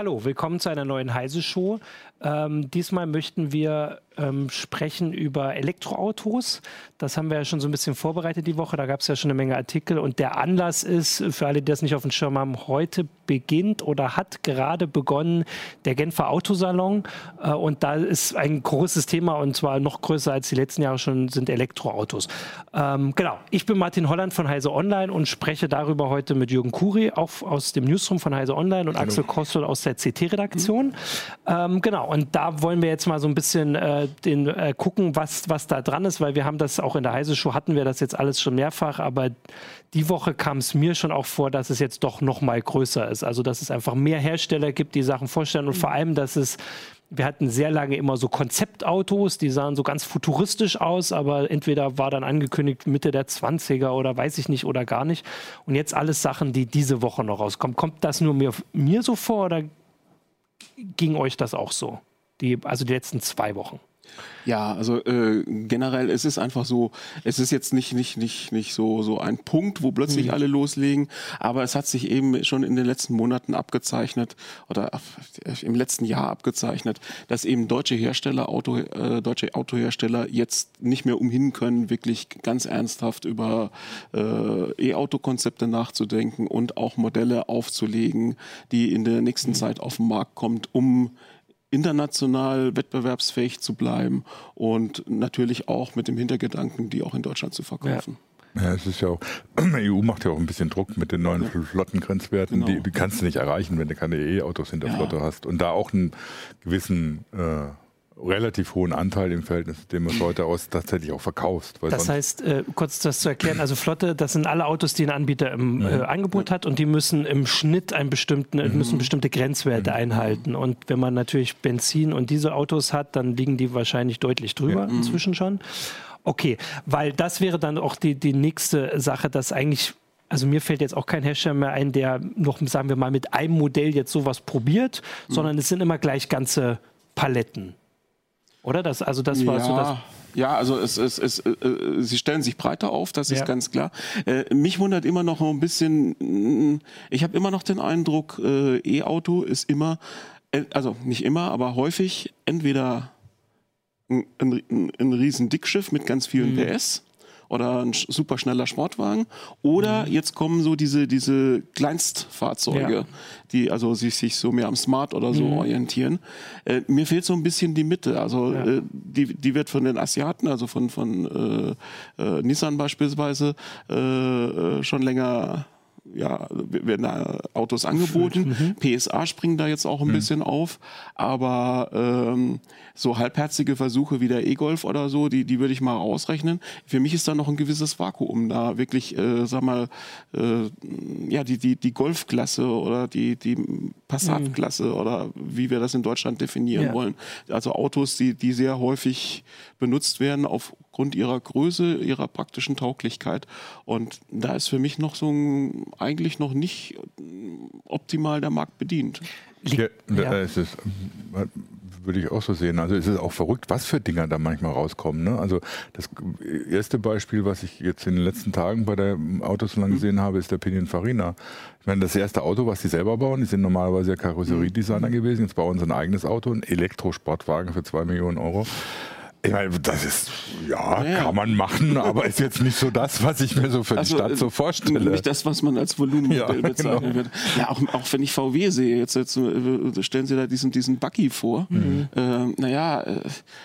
Hallo, willkommen zu einer neuen Heise-Show. Ähm, diesmal möchten wir ähm, sprechen über Elektroautos. Das haben wir ja schon so ein bisschen vorbereitet die Woche. Da gab es ja schon eine Menge Artikel. Und der Anlass ist, für alle, die das nicht auf dem Schirm haben, heute beginnt oder hat gerade begonnen der Genfer Autosalon. Äh, und da ist ein großes Thema und zwar noch größer als die letzten Jahre schon sind Elektroautos. Ähm, genau, ich bin Martin Holland von Heise Online und spreche darüber heute mit Jürgen Kuri, auch aus dem Newsroom von Heise Online und Hallo. Axel Kostel aus der CT-Redaktion. Mhm. Ähm, genau, und da wollen wir jetzt mal so ein bisschen äh, den, äh, gucken, was, was da dran ist, weil wir haben das auch in der Heise Show hatten wir das jetzt alles schon mehrfach, aber die Woche kam es mir schon auch vor, dass es jetzt doch noch mal größer ist. Also dass es einfach mehr Hersteller gibt, die Sachen vorstellen und vor allem, dass es wir hatten sehr lange immer so Konzeptautos, die sahen so ganz futuristisch aus, aber entweder war dann angekündigt Mitte der 20er oder weiß ich nicht oder gar nicht. Und jetzt alles Sachen, die diese Woche noch rauskommen. Kommt das nur mir, mir so vor oder ging euch das auch so? Die, also die letzten zwei Wochen. Ja, also äh, generell es ist einfach so, es ist jetzt nicht nicht nicht nicht so so ein Punkt, wo plötzlich mhm. alle loslegen, aber es hat sich eben schon in den letzten Monaten abgezeichnet oder im letzten Jahr abgezeichnet, dass eben deutsche Hersteller, Auto, äh, deutsche Autohersteller jetzt nicht mehr umhin können, wirklich ganz ernsthaft über äh, E-Auto-Konzepte nachzudenken und auch Modelle aufzulegen, die in der nächsten mhm. Zeit auf den Markt kommt, um international wettbewerbsfähig zu bleiben und natürlich auch mit dem Hintergedanken, die auch in Deutschland zu verkaufen. Ja. Ja, es ist ja auch, die EU macht ja auch ein bisschen Druck mit den neuen ja. Flottengrenzwerten. Genau. Die, die, kannst du nicht erreichen, wenn du keine E-Autos in der ja. Flotte hast. Und da auch einen gewissen äh, relativ hohen Anteil im Verhältnis, den du heute aus tatsächlich auch verkaufst. das heißt, äh, kurz das zu erklären, also Flotte, das sind alle Autos, die ein Anbieter im mhm. äh, Angebot hat und die müssen im Schnitt einen bestimmten, mhm. müssen bestimmte Grenzwerte mhm. einhalten. Und wenn man natürlich Benzin und diese Autos hat, dann liegen die wahrscheinlich deutlich drüber ja. inzwischen schon. Okay, weil das wäre dann auch die, die nächste Sache, dass eigentlich also mir fällt jetzt auch kein Hersteller mehr ein, der noch, sagen wir mal, mit einem Modell jetzt sowas probiert, mhm. sondern es sind immer gleich ganze Paletten. Oder? Das, also das war ja. so das. Ja, also es, es, es, äh, äh, sie stellen sich breiter auf, das ist ja. ganz klar. Äh, mich wundert immer noch ein bisschen, ich habe immer noch den Eindruck, äh, E-Auto ist immer, äh, also nicht immer, aber häufig entweder ein, ein, ein riesen Dickschiff mit ganz vielen mhm. PS oder ein super schneller Sportwagen. Oder mhm. jetzt kommen so diese, diese Kleinstfahrzeuge, ja. die also sich, sich so mehr am Smart oder so mhm. orientieren. Äh, mir fehlt so ein bisschen die Mitte. Also ja. äh, die, die wird von den Asiaten, also von, von äh, äh Nissan beispielsweise, äh, äh, schon länger ja, werden da Autos angeboten. Mhm. PSA springen da jetzt auch ein mhm. bisschen auf, aber ähm, so halbherzige Versuche wie der E-Golf oder so, die, die würde ich mal ausrechnen. Für mich ist da noch ein gewisses Vakuum da, wirklich, äh, sag mal, äh, ja, die, die, die Golfklasse oder die, die Passat-Klasse mhm. oder wie wir das in Deutschland definieren ja. wollen. Also Autos, die, die sehr häufig benutzt werden aufgrund ihrer Größe, ihrer praktischen Tauglichkeit. Und da ist für mich noch so ein, eigentlich noch nicht optimal der Markt bedient. Ja, ja. Es ist, würde ich auch so sehen. Also es ist auch verrückt, was für Dinger da manchmal rauskommen. Ne? Also das erste Beispiel, was ich jetzt in den letzten Tagen bei der Autosalon mhm. gesehen habe, ist der Pininfarina. Ich meine, das erste Auto, was die selber bauen, die sind normalerweise ja Karosseriedesigner mhm. gewesen. Jetzt bauen sie ein eigenes Auto, ein Elektrosportwagen für zwei Millionen Euro. Ich meine, das ist, ja, ja, kann man machen, aber ist jetzt nicht so das, was ich mir so für also, die Stadt so äh, vorstelle. Nicht das, was man als Volumenmodell ja, bezeichnen genau. wird. Ja, auch, auch wenn ich VW sehe, jetzt, jetzt äh, stellen Sie da diesen, diesen Buggy vor. Mhm. Äh, naja, äh,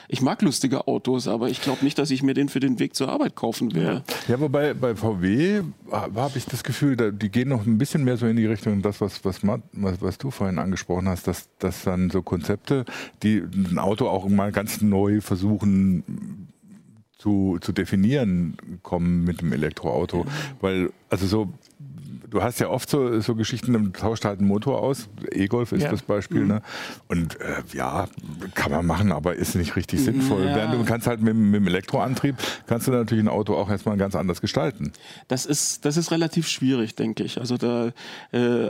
ich mag lustige Autos, aber ich glaube nicht, dass ich mir den für den Weg zur Arbeit kaufen werde. Ja, wobei bei VW habe ich das Gefühl, da, die gehen noch ein bisschen mehr so in die Richtung, das, was, was, was, was du vorhin angesprochen hast, dass, dass dann so Konzepte, die ein Auto auch mal ganz neu versuchen, versuchen zu, zu definieren kommen mit dem Elektroauto. Weil, also so du hast ja oft so, so Geschichten, dann tauscht halt einen Motor aus. E-Golf ist ja. das Beispiel. Mhm. Ne? Und äh, ja, kann man machen, aber ist nicht richtig sinnvoll. Ja. du kannst halt mit, mit, dem Elektroantrieb, kannst du natürlich ein Auto auch erstmal ganz anders gestalten. Das ist, das ist relativ schwierig, denke ich. Also da, äh,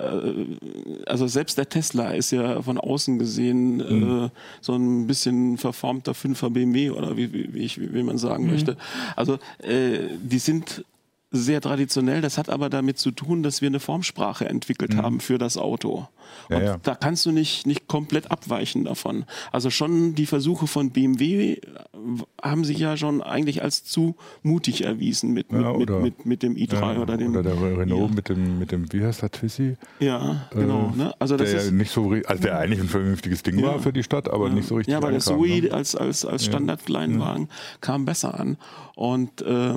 also selbst der Tesla ist ja von außen gesehen mhm. äh, so ein bisschen verformter 5er BMW oder wie, wie, ich, wie man sagen mhm. möchte. Also äh, die sind sehr traditionell. Das hat aber damit zu tun, dass wir eine Formsprache entwickelt mhm. haben für das Auto. Und ja, ja. da kannst du nicht, nicht komplett abweichen davon. Also schon die Versuche von BMW haben sich ja schon eigentlich als zu mutig erwiesen mit, ja, mit, mit, mit, mit, dem i3 oder dem. Oder der Renault mit dem, mit dem, wie heißt der Twizy? Ja, genau. Äh, ne? Also das der ist, nicht so, also der eigentlich ein vernünftiges Ding war für die Stadt, aber nicht so richtig. Ja, aber der Zoe ne? als, als, als Standardkleinwagen kam besser an. Und äh,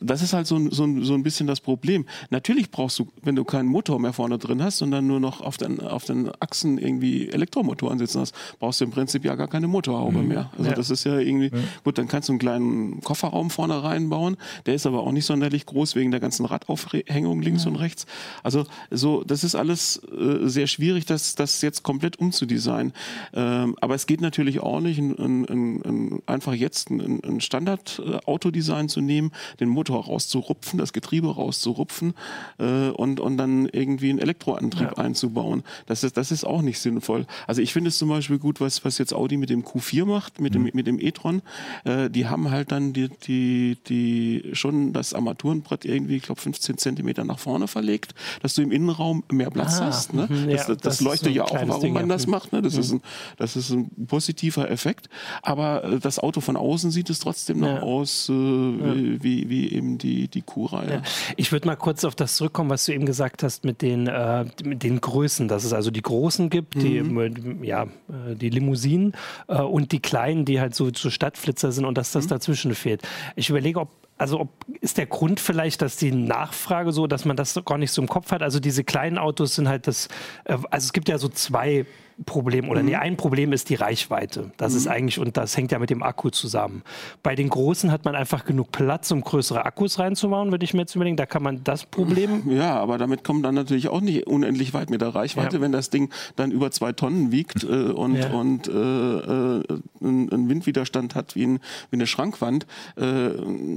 das ist halt so, so, so ein bisschen das Problem. Natürlich brauchst du, wenn du keinen Motor mehr vorne drin hast, sondern nur noch auf den, auf den Achsen irgendwie Elektromotoren sitzen hast, brauchst du im Prinzip ja gar keine Motorhaube mhm. mehr. Also ja. das ist ja irgendwie, ja. gut, dann kannst du einen kleinen Kofferraum vorne reinbauen. Der ist aber auch nicht sonderlich groß wegen der ganzen Radaufhängung links ja. und rechts. Also so, das ist alles äh, sehr schwierig, das, das jetzt komplett umzudesignen. Ähm, aber es geht natürlich auch nicht, ein, ein, ein, einfach jetzt ein, ein Standard-Autodesign Design zu nehmen, den Motor rauszurupfen, das Getriebe rauszurupfen äh, und, und dann irgendwie einen Elektroantrieb ja. einzubauen. Das ist, das ist auch nicht sinnvoll. Also ich finde es zum Beispiel gut, was, was jetzt Audi mit dem Q4 macht, mit mhm. dem, mit dem e-tron. Äh, die haben halt dann die, die, die schon das Armaturenbrett irgendwie, ich glaube, 15 Zentimeter nach vorne verlegt, dass du im Innenraum mehr Platz ah, hast. Ne? Mhm, das, das, das leuchtet so ja auch, warum Ding, man das macht. Ne? Das, mhm. ist ein, das ist ein positiver Effekt. Aber äh, das Auto von außen sieht es trotzdem noch ja. aus äh, ja. wie, wie eben die, die Q-Reihe. Ja. Ich würde mal kurz auf das zurückkommen, was du eben gesagt hast mit den, äh, mit den Größen, dass es also die Großen gibt, die, mhm. ja, äh, die Limousinen äh, und die Kleinen, die halt so, so Stadtflitzer sind und dass das mhm. dazwischen fehlt. Ich überlege, ob also ob, ist der Grund vielleicht, dass die Nachfrage so, dass man das gar nicht so im Kopf hat? Also diese kleinen Autos sind halt das, äh, also es gibt ja so zwei Problem oder mhm. nee, ein Problem ist die Reichweite. Das mhm. ist eigentlich, und das hängt ja mit dem Akku zusammen. Bei den großen hat man einfach genug Platz, um größere Akkus reinzubauen, würde ich mir jetzt überlegen. Da kann man das Problem. Ja, aber damit kommt dann natürlich auch nicht unendlich weit mit der Reichweite, ja. wenn das Ding dann über zwei Tonnen wiegt äh, und, ja. und äh, äh, einen Windwiderstand hat wie, ein, wie eine Schrankwand. Äh,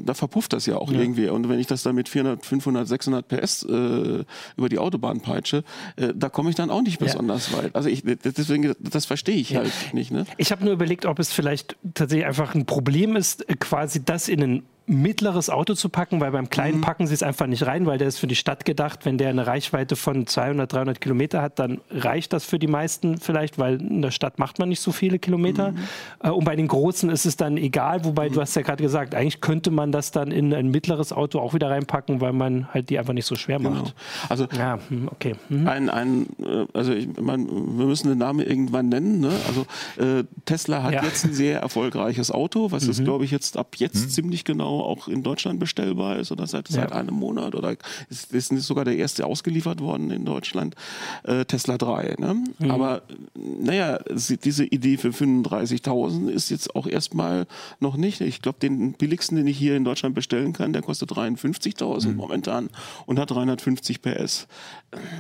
da verpufft das ja auch ja. irgendwie. Und wenn ich das dann mit 400, 500, 600 PS äh, über die Autobahn peitsche, äh, da komme ich dann auch nicht besonders weit. Also ich, deswegen, das verstehe ich ja. halt nicht. Ne? Ich habe nur überlegt, ob es vielleicht tatsächlich einfach ein Problem ist, quasi das in einen mittleres Auto zu packen, weil beim kleinen mhm. packen sie es einfach nicht rein, weil der ist für die Stadt gedacht. Wenn der eine Reichweite von 200, 300 Kilometer hat, dann reicht das für die meisten vielleicht, weil in der Stadt macht man nicht so viele Kilometer. Mhm. Äh, und bei den großen ist es dann egal, wobei mhm. du hast ja gerade gesagt, eigentlich könnte man das dann in ein mittleres Auto auch wieder reinpacken, weil man halt die einfach nicht so schwer genau. macht. Also ja, hm, okay. Mhm. Ein, ein, äh, also ich meine, wir müssen den Namen irgendwann nennen. Ne? Also äh, Tesla hat ja. jetzt ein sehr erfolgreiches Auto, was ist, mhm. glaube ich, jetzt ab jetzt mhm. ziemlich genau auch in Deutschland bestellbar ist oder seit, ja. seit einem Monat oder ist, ist sogar der erste ausgeliefert worden in Deutschland, äh, Tesla 3. Ne? Mhm. Aber naja, diese Idee für 35.000 ist jetzt auch erstmal noch nicht. Ich glaube, den billigsten, den ich hier in Deutschland bestellen kann, der kostet 53.000 mhm. momentan und hat 350 PS.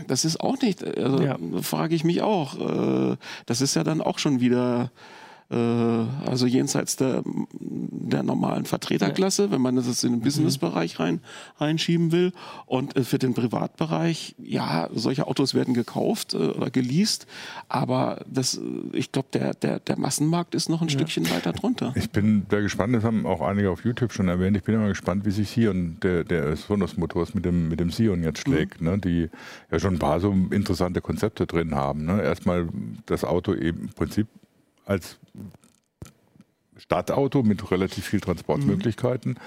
Das ist auch nicht, also ja. frage ich mich auch. Äh, das ist ja dann auch schon wieder äh, also jenseits der, der normalen Vertreterklasse, ja. wenn man das in den mhm. Businessbereich rein, reinschieben will. Und äh, für den Privatbereich, ja, solche Autos werden gekauft äh, oder geleast, aber das, ich glaube, der, der, der Massenmarkt ist noch ein ja. Stückchen weiter drunter. Ich bin sehr gespannt, das haben auch einige auf YouTube schon erwähnt, ich bin immer gespannt, wie sich Sion, der, der Sonos-Motors mit dem, mit dem Sion jetzt mhm. schlägt, mhm. ne, die ja schon ein paar so interessante Konzepte drin haben. Ne. Erstmal das Auto eben im Prinzip als Stadtauto mit relativ viel Transportmöglichkeiten. Mhm.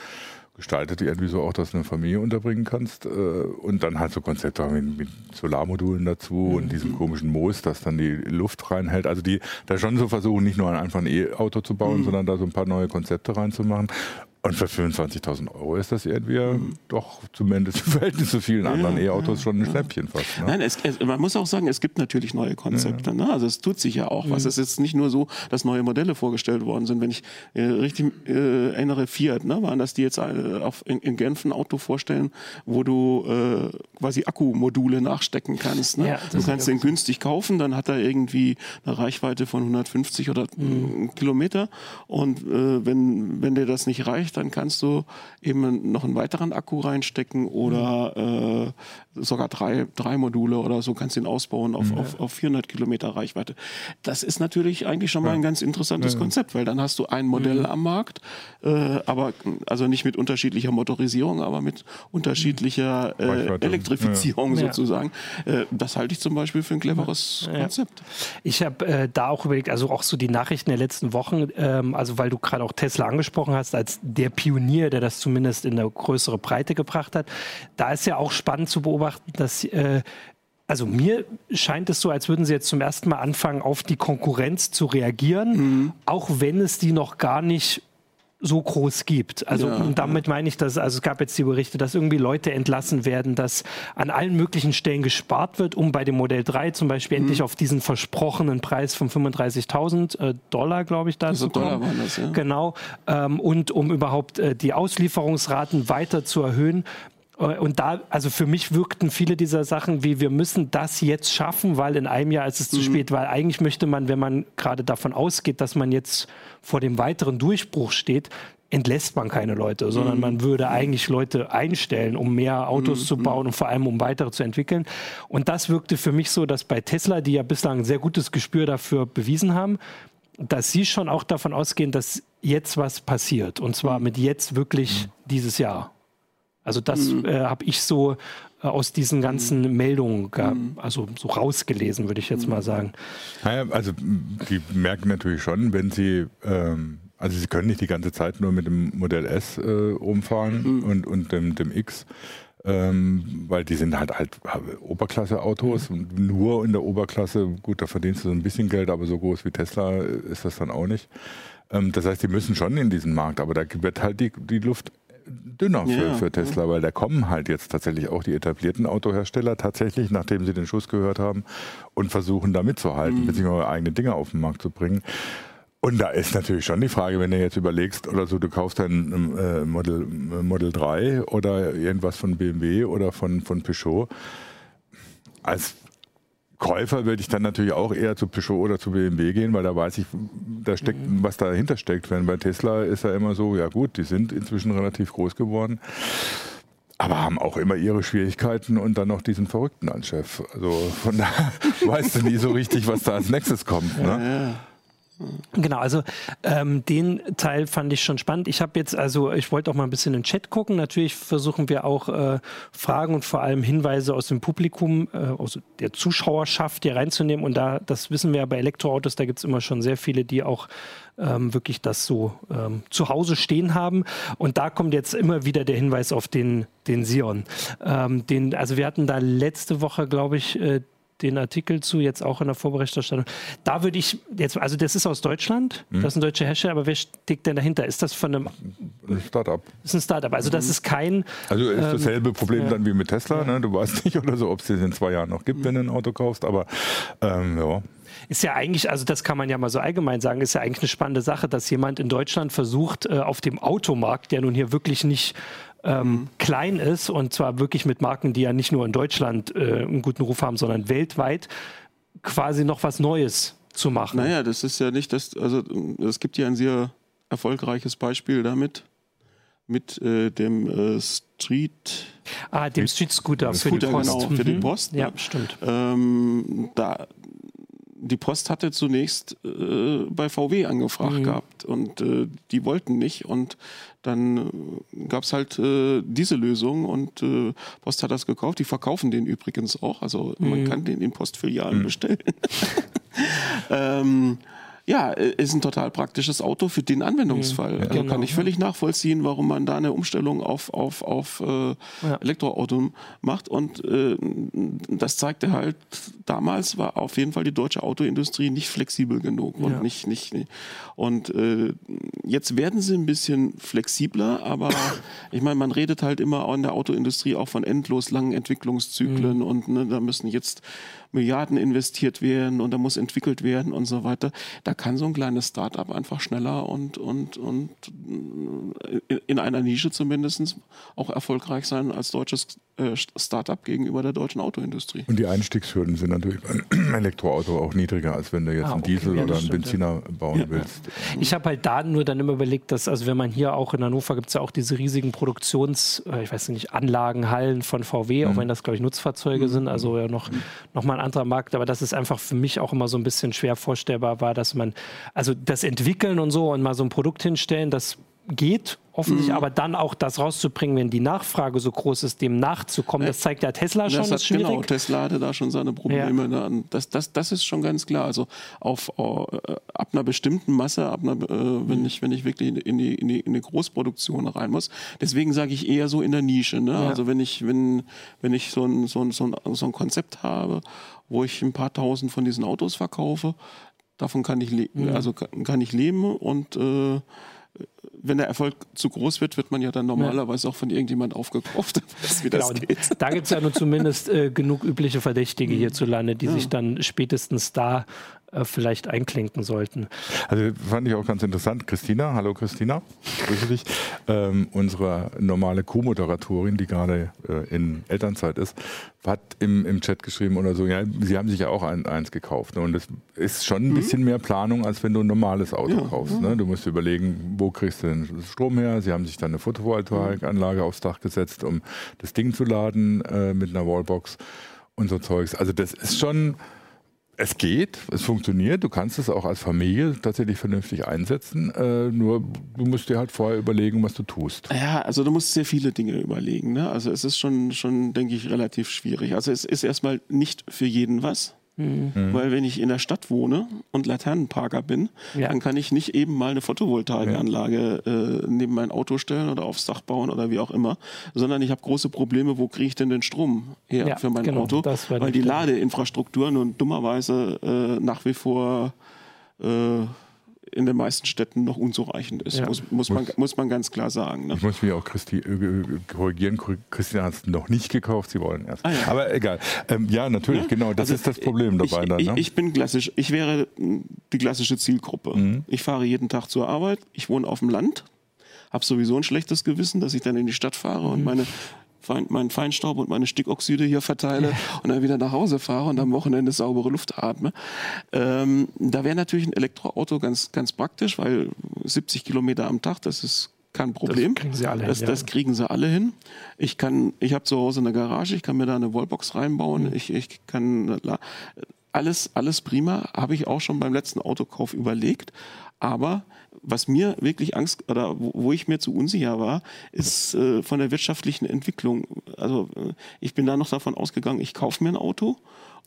Gestaltet irgendwie so auch, dass du eine Familie unterbringen kannst. Äh, und dann halt so Konzepte mit, mit Solarmodulen dazu mhm. und diesem komischen Moos, das dann die Luft reinhält. Also die da schon so versuchen, nicht nur einfach ein E-Auto zu bauen, mhm. sondern da so ein paar neue Konzepte reinzumachen. Und für 25.000 Euro ist das irgendwie mhm. doch zumindest im Verhältnis zu vielen anderen ja, E-Autos schon ein ja. Schnäppchen fast. Ne? Nein, es, es, man muss auch sagen, es gibt natürlich neue Konzepte. Ja. Ne? Also es tut sich ja auch was. Mhm. Es ist nicht nur so, dass neue Modelle vorgestellt worden sind. Wenn ich äh, richtig äh, erinnere, Fiat, ne, waren das, die jetzt äh, auf, in, in, Genf ein Auto vorstellen, wo du äh, quasi Akkumodule nachstecken kannst. Ne? du kannst den günstig kaufen, dann hat er irgendwie eine Reichweite von 150 oder mhm. Kilometer. Und äh, wenn, wenn dir das nicht reicht, dann kannst du eben noch einen weiteren Akku reinstecken oder äh, sogar drei, drei Module oder so kannst du ihn ausbauen auf, mhm. auf, auf 400 Kilometer Reichweite. Das ist natürlich eigentlich schon mal ein ganz interessantes ja. Konzept, weil dann hast du ein Modell mhm. am Markt, äh, aber also nicht mit unterschiedlicher Motorisierung, aber mit unterschiedlicher äh, Elektrifizierung ja. sozusagen. Äh, das halte ich zum Beispiel für ein cleveres ja. Konzept. Ich habe äh, da auch überlegt, also auch so die Nachrichten der letzten Wochen, ähm, also weil du gerade auch Tesla angesprochen hast, als der Pionier, der das zumindest in eine größere Breite gebracht hat, da ist ja auch spannend zu beobachten, dass äh, also mir scheint es so, als würden sie jetzt zum ersten Mal anfangen, auf die Konkurrenz zu reagieren, mhm. auch wenn es die noch gar nicht so groß gibt. Also ja, und damit meine ich, dass also es gab jetzt die Berichte, dass irgendwie Leute entlassen werden, dass an allen möglichen Stellen gespart wird, um bei dem Modell 3 zum Beispiel mhm. endlich auf diesen versprochenen Preis von 35.000 äh, Dollar, glaube ich, da also zu kommen. Dollar waren das, ja. Genau. Ähm, und um überhaupt äh, die Auslieferungsraten weiter zu erhöhen. Äh, und da, also für mich wirkten viele dieser Sachen wie, wir müssen das jetzt schaffen, weil in einem Jahr ist es zu mhm. spät, weil eigentlich möchte man, wenn man gerade davon ausgeht, dass man jetzt vor dem weiteren Durchbruch steht, entlässt man keine Leute, sondern mhm. man würde eigentlich Leute einstellen, um mehr Autos mhm. zu bauen und vor allem um weitere zu entwickeln. Und das wirkte für mich so, dass bei Tesla, die ja bislang ein sehr gutes Gespür dafür bewiesen haben, dass sie schon auch davon ausgehen, dass jetzt was passiert. Und zwar mhm. mit jetzt wirklich mhm. dieses Jahr. Also das mhm. äh, habe ich so äh, aus diesen ganzen mhm. Meldungen, mhm. also so rausgelesen, würde ich jetzt mal sagen. Naja, also die merken natürlich schon, wenn sie ähm, also sie können nicht die ganze Zeit nur mit dem Modell S äh, rumfahren mhm. und, und dem, dem X, ähm, weil die sind halt halt Oberklasse-Autos mhm. und nur in der Oberklasse, gut, da verdienst du so ein bisschen Geld, aber so groß wie Tesla ist das dann auch nicht. Ähm, das heißt, die müssen schon in diesen Markt, aber da wird halt die, die Luft dünner für, ja, für Tesla, ja. weil da kommen halt jetzt tatsächlich auch die etablierten Autohersteller tatsächlich, nachdem sie den Schuss gehört haben und versuchen da mitzuhalten, mhm. beziehungsweise eigene Dinge auf den Markt zu bringen. Und da ist natürlich schon die Frage, wenn du jetzt überlegst, oder so, du kaufst ein äh, Model, Model 3 oder irgendwas von BMW oder von, von Peugeot. Als Käufer würde ich dann natürlich auch eher zu Peugeot oder zu BMW gehen, weil da weiß ich, da steckt, mhm. was dahinter steckt. Wenn bei Tesla ist ja immer so, ja gut, die sind inzwischen relativ groß geworden, aber haben auch immer ihre Schwierigkeiten und dann noch diesen Verrückten als Chef. Also von daher weißt du nie so richtig, was da als nächstes kommt. Ne? Ja, ja. Genau, also ähm, den Teil fand ich schon spannend. Ich habe jetzt, also ich wollte auch mal ein bisschen in den Chat gucken. Natürlich versuchen wir auch äh, Fragen und vor allem Hinweise aus dem Publikum, äh, aus der Zuschauerschaft hier reinzunehmen. Und da, das wissen wir ja bei Elektroautos, da gibt es immer schon sehr viele, die auch ähm, wirklich das so ähm, zu Hause stehen haben. Und da kommt jetzt immer wieder der Hinweis auf den, den Sion. Ähm, den, also wir hatten da letzte Woche, glaube ich, äh, den Artikel zu, jetzt auch in der Vorberichterstattung. Da würde ich jetzt, also das ist aus Deutschland, mhm. das ist ein deutscher Hersteller, aber wer steckt denn dahinter? Ist das von einem ein Startup? Das ist ein Startup, also das ist kein. Also ist dasselbe ähm, Problem ja. dann wie mit Tesla, ne? du weißt nicht oder so, ob es das in zwei Jahren noch gibt, mhm. wenn du ein Auto kaufst, aber ähm, ja ist ja eigentlich, also das kann man ja mal so allgemein sagen, ist ja eigentlich eine spannende Sache, dass jemand in Deutschland versucht, äh, auf dem Automarkt, der nun hier wirklich nicht ähm, mhm. klein ist und zwar wirklich mit Marken, die ja nicht nur in Deutschland äh, einen guten Ruf haben, sondern weltweit, quasi noch was Neues zu machen. Naja, das ist ja nicht das, also es gibt ja ein sehr erfolgreiches Beispiel damit, mit äh, dem äh, Street. Ah, dem Street Scooter, für, Scooter, die Post. Genau, für mhm. die Post. Ja, ja. stimmt. Ähm, da, die Post hatte zunächst äh, bei VW angefragt mhm. gehabt und äh, die wollten nicht und dann äh, gab es halt äh, diese Lösung und äh, Post hat das gekauft. Die verkaufen den übrigens auch, also mhm. man kann den in Postfilialen mhm. bestellen. ähm, ja, ist ein total praktisches Auto für den Anwendungsfall. Ja, also genau. kann ich völlig nachvollziehen, warum man da eine Umstellung auf, auf, auf äh. Elektroauto macht. Und äh, das zeigte halt, damals war auf jeden Fall die deutsche Autoindustrie nicht flexibel genug. Und, ja. nicht, nicht, und äh, jetzt werden sie ein bisschen flexibler, aber ich meine, man redet halt immer in der Autoindustrie auch von endlos langen Entwicklungszyklen mhm. und ne, da müssen jetzt Milliarden investiert werden und da muss entwickelt werden und so weiter. Da kann so ein kleines Startup einfach schneller und, und, und äh, in einer Nische zumindest auch erfolgreich sein als deutsches äh, Startup gegenüber der deutschen Autoindustrie. Und die Einstiegshürden sind natürlich beim Elektroauto auch niedriger, als wenn du jetzt ah, okay. einen Diesel ja, oder einen stimmt, Benziner ja. bauen ja. willst. Ich habe halt da nur dann immer überlegt, dass, also wenn man hier auch in Hannover gibt es ja auch diese riesigen Produktions, äh, ich weiß nicht, Anlagen, Hallen von VW, mhm. auch wenn das, glaube ich, Nutzfahrzeuge mhm. sind, also ja noch, noch mal ein anderer Markt, aber das ist einfach für mich auch immer so ein bisschen schwer vorstellbar war, dass man, also das Entwickeln und so und mal so ein Produkt hinstellen, das geht offensichtlich, mhm. aber dann auch das rauszubringen, wenn die Nachfrage so groß ist, dem nachzukommen, das zeigt ja Tesla schon, das, das ist schwierig. Genau, Tesla hatte da schon seine Probleme. Ja. Ne? Das, das, das ist schon ganz klar. Also auf, äh, ab einer bestimmten Masse, ab einer, äh, wenn, ich, wenn ich wirklich in die, in die, in die Großproduktion rein muss. Deswegen sage ich eher so in der Nische. Ne? Ja. Also wenn ich, wenn, wenn ich so ein, so, ein, so, ein, so ein Konzept habe, wo ich ein paar tausend von diesen Autos verkaufe, davon kann ich, mhm. also kann, kann ich leben und äh, wenn der Erfolg zu groß wird, wird man ja dann normalerweise ja. auch von irgendjemand aufgekauft, wie das genau. geht. Da gibt es ja nur zumindest äh, genug übliche Verdächtige mhm. hierzulande, die ja. sich dann spätestens da äh, vielleicht einklinken sollten. Also fand ich auch ganz interessant. Christina, hallo Christina, grüße dich. Ähm, unsere normale Co-Moderatorin, die gerade äh, in Elternzeit ist, hat im, im Chat geschrieben oder so, ja, sie haben sich ja auch ein, eins gekauft. Ne? Und es ist schon ein mhm. bisschen mehr Planung, als wenn du ein normales Auto ja, kaufst. Ja. Ne? Du musst überlegen, wo kriegst du den Strom her? Sie haben sich dann eine Photovoltaikanlage aufs Dach gesetzt, um das Ding zu laden äh, mit einer Wallbox und so Zeugs. Also das ist schon es geht, es funktioniert, du kannst es auch als Familie tatsächlich vernünftig einsetzen, äh, nur du musst dir halt vorher überlegen, was du tust. Ja, also du musst sehr viele Dinge überlegen. Ne? Also es ist schon, schon, denke ich, relativ schwierig. Also es ist erstmal nicht für jeden was. Mhm. Weil wenn ich in der Stadt wohne und Laternenparker bin, ja. dann kann ich nicht eben mal eine Photovoltaikanlage äh, neben mein Auto stellen oder aufs Dach bauen oder wie auch immer, sondern ich habe große Probleme, wo kriege ich denn den Strom her ja, für mein genau, Auto? Weil die Ladeinfrastruktur nun dummerweise äh, nach wie vor äh, in den meisten Städten noch unzureichend ist, ja. muss, muss, man, muss man ganz klar sagen. Ne? Ich muss mich auch Christi, äh, korrigieren, Christian hat es noch nicht gekauft, sie wollen erst. Ah, ja. Aber egal. Ähm, ja, natürlich, ja? genau, das also, ist das Problem dabei. Ich, dann, ne? ich, bin klassisch, ich wäre die klassische Zielgruppe. Mhm. Ich fahre jeden Tag zur Arbeit, ich wohne auf dem Land, habe sowieso ein schlechtes Gewissen, dass ich dann in die Stadt fahre mhm. und meine meinen Feinstaub und meine Stickoxide hier verteile und dann wieder nach Hause fahre und am Wochenende saubere Luft atme. Ähm, da wäre natürlich ein Elektroauto ganz, ganz praktisch, weil 70 Kilometer am Tag, das ist kein Problem. Das kriegen sie alle das, hin. Das, kriegen sie alle hin. Ich kann, ich habe zu Hause eine Garage, ich kann mir da eine Wallbox reinbauen. Mhm. Ich, ich kann alles, alles prima. Habe ich auch schon beim letzten Autokauf überlegt. Aber was mir wirklich Angst oder wo ich mir zu unsicher war, ist äh, von der wirtschaftlichen Entwicklung. Also äh, ich bin da noch davon ausgegangen, ich kaufe mir ein Auto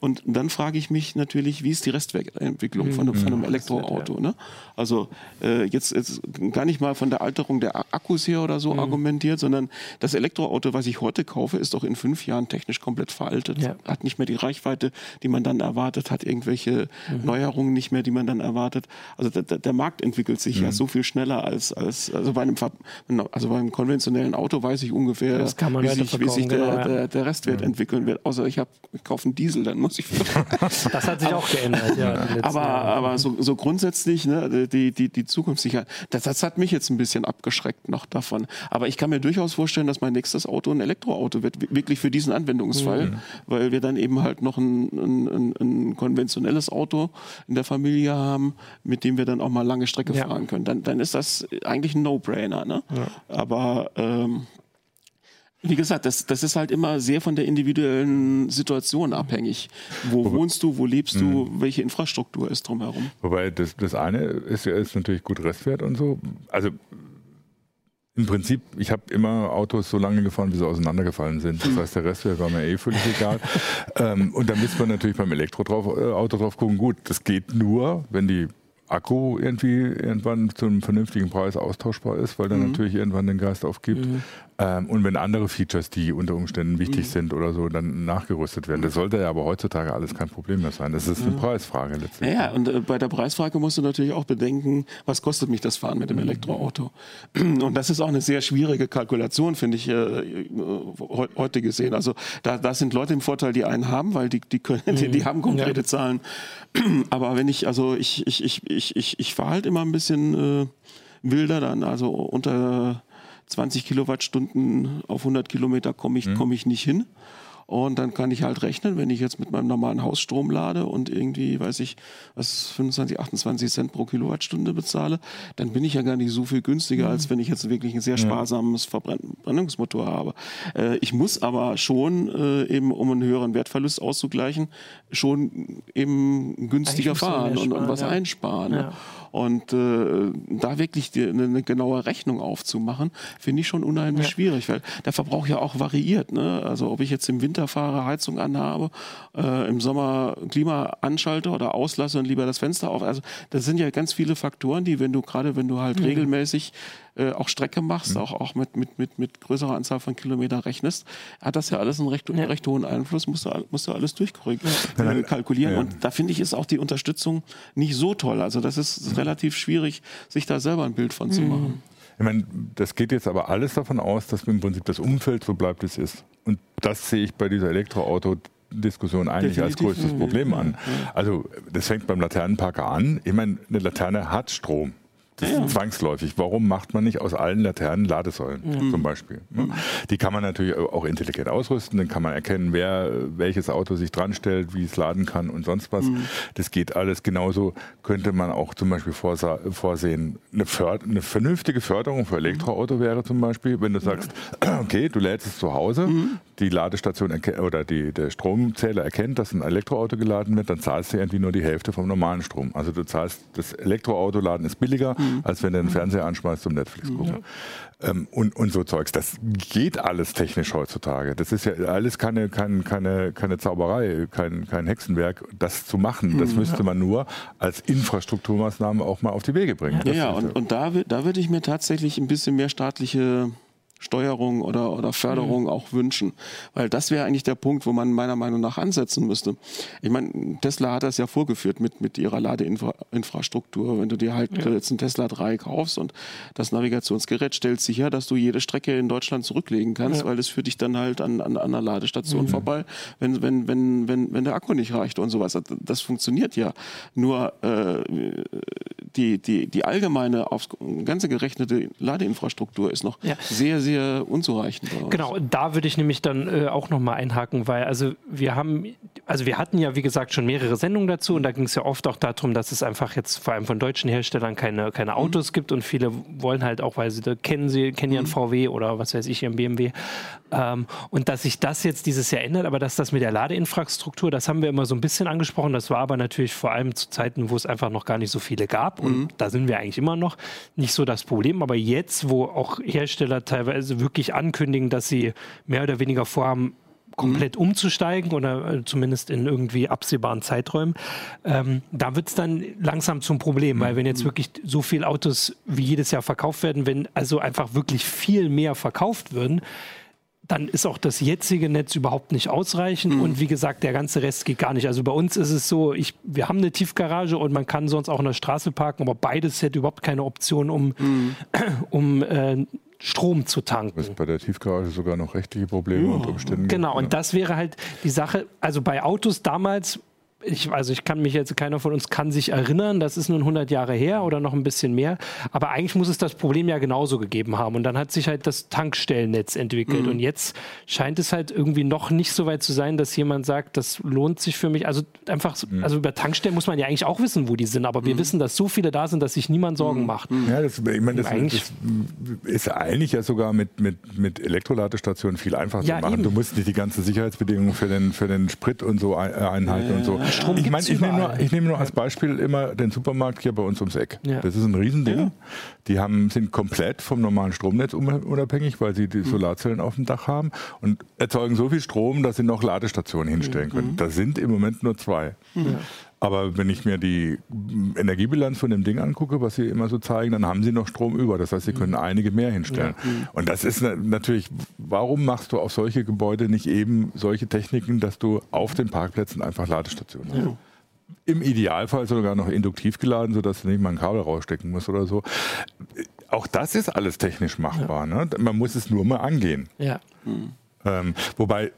und dann frage ich mich natürlich, wie ist die Restwertentwicklung von, von einem mhm. Elektroauto? Ne? Also äh, jetzt, jetzt gar nicht mal von der Alterung der Akkus her oder so mhm. argumentiert, sondern das Elektroauto, was ich heute kaufe, ist doch in fünf Jahren technisch komplett veraltet. Ja. Hat nicht mehr die Reichweite, die man dann erwartet, hat irgendwelche mhm. Neuerungen nicht mehr, die man dann erwartet. Also der, der Markt entwickelt sich mhm. ja so viel schneller als, als also bei einem also beim konventionellen Auto weiß ich ungefähr, wie sich, wie sich, der, genau, ja. der, der Restwert entwickeln wird. Außer ich, hab, ich kaufe einen Diesel, dann muss muss ich Das hat sich aber, auch geändert, ja. Aber, aber so, so grundsätzlich, ne, die, die, die Zukunftssicherheit, das, das hat mich jetzt ein bisschen abgeschreckt noch davon. Aber ich kann mir durchaus vorstellen, dass mein nächstes Auto ein Elektroauto wird, wirklich für diesen Anwendungsfall, mhm. weil wir dann eben halt noch ein, ein, ein, konventionelles Auto in der Familie haben, mit dem wir dann auch mal lange Strecke ja. fahren können. Dann, dann ist das eigentlich ein No-Brainer. Ne? Ja. Aber ähm, wie gesagt, das, das ist halt immer sehr von der individuellen Situation abhängig. Wo Wobei, wohnst du, wo lebst du, mhm. welche Infrastruktur ist drumherum? Wobei das, das eine ist ja ist natürlich gut Restwert und so. Also im Prinzip, ich habe immer Autos so lange gefahren, wie sie auseinandergefallen sind. Das heißt, der Restwert war mir eh völlig egal. ähm, und da müsste man natürlich beim Elektroauto drauf, äh, drauf gucken. Gut, das geht nur, wenn die Akku irgendwie irgendwann zu einem vernünftigen Preis austauschbar ist, weil der mhm. natürlich irgendwann den Geist aufgibt. Mhm. Ähm, und wenn andere Features, die unter Umständen wichtig mhm. sind oder so, dann nachgerüstet werden. Das sollte ja aber heutzutage alles kein Problem mehr sein. Das ist eine Preisfrage letztendlich. Ja, und äh, bei der Preisfrage musst du natürlich auch bedenken, was kostet mich das Fahren mit dem mhm. Elektroauto? Und das ist auch eine sehr schwierige Kalkulation, finde ich, äh, heute gesehen. Also da, da sind Leute im Vorteil, die einen haben, weil die, die, können, die, die mhm. haben konkrete ja. Zahlen. Aber wenn ich, also ich, ich, ich, ich, ich, ich fahre halt immer ein bisschen äh, wilder dann, also unter 20 Kilowattstunden auf 100 Kilometer komme ich, mhm. komm ich nicht hin. Und dann kann ich halt rechnen, wenn ich jetzt mit meinem normalen Hausstrom lade und irgendwie, weiß ich, was 25, 28 Cent pro Kilowattstunde bezahle, dann bin ich ja gar nicht so viel günstiger, als wenn ich jetzt wirklich ein sehr sparsames Verbrennungsmotor habe. Äh, ich muss aber schon äh, eben, um einen höheren Wertverlust auszugleichen, schon eben günstiger fahren und, und, was ja. einsparen. Ja. Und äh, da wirklich die, eine, eine, genaue Rechnung aufzumachen, finde ich schon unheimlich ja. schwierig, weil der Verbrauch ja auch variiert. Ne? Also ob ich jetzt im Winter fahre, Heizung anhabe, äh, im Sommer Klima anschalte oder auslasse und lieber das Fenster auf. Also das sind ja ganz viele Faktoren, die, wenn du gerade, wenn du halt mhm. regelmäßig äh, auch Strecke machst, mhm. auch, auch mit, mit, mit, mit größerer Anzahl von Kilometern rechnest, hat das ja alles einen recht, ja. recht hohen Einfluss, musst du, musst du alles durchkalkulieren. Kalkulieren. Ja. Und da finde ich, ist auch die Unterstützung nicht so toll. Also das ist relativ schwierig, sich da selber ein Bild von zu mhm. machen. Ich meine, das geht jetzt aber alles davon aus, dass im Prinzip das Umfeld so bleibt, wie es ist. Und das sehe ich bei dieser Elektroauto Diskussion eigentlich Definitiv. als größtes Problem an. Also das fängt beim Laternenparker an. Ich meine, eine Laterne hat Strom. Das ja. ist zwangsläufig. Warum macht man nicht aus allen Laternen Ladesäulen mhm. zum Beispiel? Mhm. Die kann man natürlich auch intelligent ausrüsten. Dann kann man erkennen, wer welches Auto sich dran stellt, wie es laden kann und sonst was. Mhm. Das geht alles. Genauso könnte man auch zum Beispiel vorsehen, eine, eine vernünftige Förderung für Elektroauto wäre zum Beispiel, wenn du sagst, okay, du lädst es zu Hause, mhm. Die Ladestation oder die, der Stromzähler erkennt, dass ein Elektroauto geladen wird, dann zahlst du irgendwie nur die Hälfte vom normalen Strom. Also du zahlst, das Elektroautoladen ist billiger, mhm mhm. als wenn du den Fernseher anschmeißt zum Netflix gucken. Ja. Ähm, und, und so Zeugs. Das geht alles technisch heutzutage. Das ist ja alles keine, keine, keine, keine Zauberei, kein, kein Hexenwerk, das zu machen. Das mhm, müsste ja. man nur als Infrastrukturmaßnahme auch mal auf die Wege bringen. Ja, ja und, und da, da würde ich mir tatsächlich ein bisschen mehr staatliche Steuerung oder, oder Förderung mhm. auch wünschen. Weil das wäre eigentlich der Punkt, wo man meiner Meinung nach ansetzen müsste. Ich meine, Tesla hat das ja vorgeführt mit, mit ihrer Ladeinfrastruktur. Wenn du dir halt ja. jetzt einen Tesla 3 kaufst und das Navigationsgerät stellt sicher, dass du jede Strecke in Deutschland zurücklegen kannst, ja. weil es für dich dann halt an, an, an einer Ladestation mhm. vorbei, wenn, wenn, wenn, wenn, wenn der Akku nicht reicht und sowas. Das funktioniert ja. Nur äh, die, die, die allgemeine, aufs Ganze gerechnete Ladeinfrastruktur ist noch ja. sehr, sehr sehr unzureichend. Genau, da würde ich nämlich dann äh, auch nochmal einhaken, weil also wir haben, also wir hatten ja wie gesagt schon mehrere Sendungen dazu und da ging es ja oft auch darum, dass es einfach jetzt vor allem von deutschen Herstellern keine, keine Autos mhm. gibt und viele wollen halt auch, weil sie da kennen sie, kennen ihren mhm. VW oder was weiß ich, ihren BMW. Ähm, und dass sich das jetzt dieses Jahr ändert, aber dass das mit der Ladeinfrastruktur, das haben wir immer so ein bisschen angesprochen, das war aber natürlich vor allem zu Zeiten, wo es einfach noch gar nicht so viele gab und mhm. da sind wir eigentlich immer noch nicht so das Problem, aber jetzt, wo auch Hersteller teilweise also wirklich ankündigen, dass sie mehr oder weniger vorhaben, komplett mhm. umzusteigen oder äh, zumindest in irgendwie absehbaren Zeiträumen, ähm, da wird es dann langsam zum Problem, weil wenn jetzt mhm. wirklich so viele Autos wie jedes Jahr verkauft werden, wenn also einfach wirklich viel mehr verkauft würden, dann ist auch das jetzige Netz überhaupt nicht ausreichend. Mhm. Und wie gesagt, der ganze Rest geht gar nicht. Also bei uns ist es so, ich, wir haben eine Tiefgarage und man kann sonst auch in der Straße parken, aber beides hätte überhaupt keine Option, um, mhm. um äh, Strom zu tanken. Das ist bei der Tiefgarage sogar noch rechtliche Probleme ja. unter Umständen. Genau, gibt, und das wäre halt die Sache. Also bei Autos damals ich, also ich kann mich jetzt, keiner von uns kann sich erinnern, das ist nun 100 Jahre her oder noch ein bisschen mehr, aber eigentlich muss es das Problem ja genauso gegeben haben und dann hat sich halt das Tankstellennetz entwickelt mhm. und jetzt scheint es halt irgendwie noch nicht so weit zu sein, dass jemand sagt, das lohnt sich für mich, also einfach, mhm. also über Tankstellen muss man ja eigentlich auch wissen, wo die sind, aber wir mhm. wissen, dass so viele da sind, dass sich niemand Sorgen mhm. macht. Mhm. Ja, das, ich meine, das, das, ist eigentlich ja sogar mit, mit, mit Elektroladestationen viel einfacher ja, zu machen. Eben. Du musst nicht die ganzen Sicherheitsbedingungen für den, für den Sprit und so einhalten ja, und so. Strom ich meine, ich nehme nur, nehm nur als Beispiel immer den Supermarkt hier bei uns ums Eck. Ja. Das ist ein Riesending. Ja. Die haben, sind komplett vom normalen Stromnetz unabhängig, weil sie die mhm. Solarzellen auf dem Dach haben und erzeugen so viel Strom, dass sie noch Ladestationen hinstellen mhm. können. Mhm. Da sind im Moment nur zwei. Ja. Aber wenn ich mir die Energiebilanz von dem Ding angucke, was sie immer so zeigen, dann haben sie noch Strom über. Das heißt, sie können einige mehr hinstellen. Und das ist natürlich, warum machst du auf solche Gebäude nicht eben solche Techniken, dass du auf den Parkplätzen einfach Ladestationen hast? Ja. Im Idealfall sogar noch induktiv geladen, sodass du nicht mal ein Kabel rausstecken musst oder so. Auch das ist alles technisch machbar. Ja. Ne? Man muss es nur mal angehen. Ja. Ähm, wobei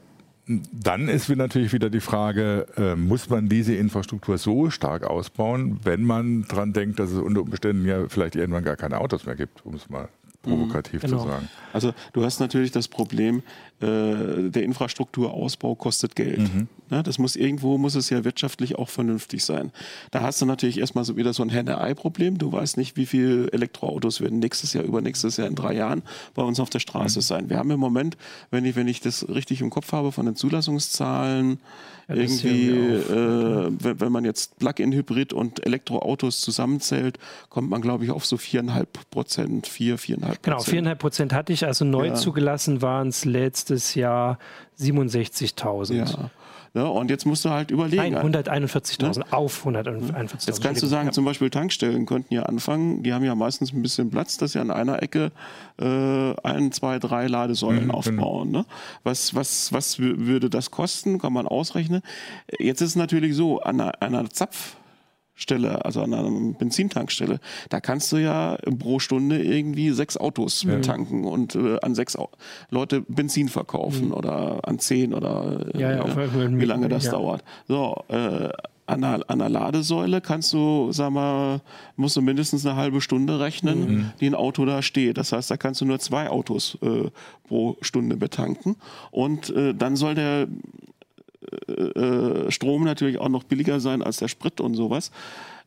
dann ist natürlich wieder die Frage, äh, muss man diese Infrastruktur so stark ausbauen, wenn man daran denkt, dass es unter Umständen ja vielleicht irgendwann gar keine Autos mehr gibt, um es mal provokativ mhm, genau. zu sagen. Also du hast natürlich das Problem, äh, der Infrastrukturausbau kostet Geld. Mhm. Ja, das muss irgendwo muss es ja wirtschaftlich auch vernünftig sein. Da hast du natürlich erstmal so wieder so ein Henne-Ei-Problem. Du weißt nicht, wie viele Elektroautos werden nächstes Jahr, übernächstes Jahr in drei Jahren bei uns auf der Straße mhm. sein. Wir haben im Moment, wenn ich, wenn ich das richtig im Kopf habe, von den Zulassungszahlen ja, irgendwie, äh, wenn, wenn, man jetzt Plug-in-Hybrid und Elektroautos zusammenzählt, kommt man, glaube ich, auf so viereinhalb Prozent, vier, viereinhalb Prozent. Genau, viereinhalb Prozent hatte ich. Also neu ja. zugelassen waren es letztes Jahr 67.000. Ja. Ja, und jetzt musst du halt überlegen. Nein, 141.000 ne? auf 141.000. Jetzt kannst du sagen, ja. zum Beispiel Tankstellen könnten ja anfangen, die haben ja meistens ein bisschen Platz, dass sie an einer Ecke äh, ein, zwei, drei Ladesäulen mhm, aufbauen. Genau. Ne? Was, was, was würde das kosten? Kann man ausrechnen. Jetzt ist es natürlich so, an einer, einer Zapf Stelle, also an einer Benzintankstelle, da kannst du ja pro Stunde irgendwie sechs Autos ja. tanken und äh, an sechs Au Leute Benzin verkaufen mhm. oder an zehn oder äh, ja, ja, wie lange das dauert. So, äh, an einer, an einer, Ladesäule kannst du, sag mal, musst du mindestens eine halbe Stunde rechnen, mhm. die ein Auto da steht. Das heißt, da kannst du nur zwei Autos äh, pro Stunde betanken. Und äh, dann soll der äh, Strom natürlich auch noch billiger sein als der Sprit und sowas.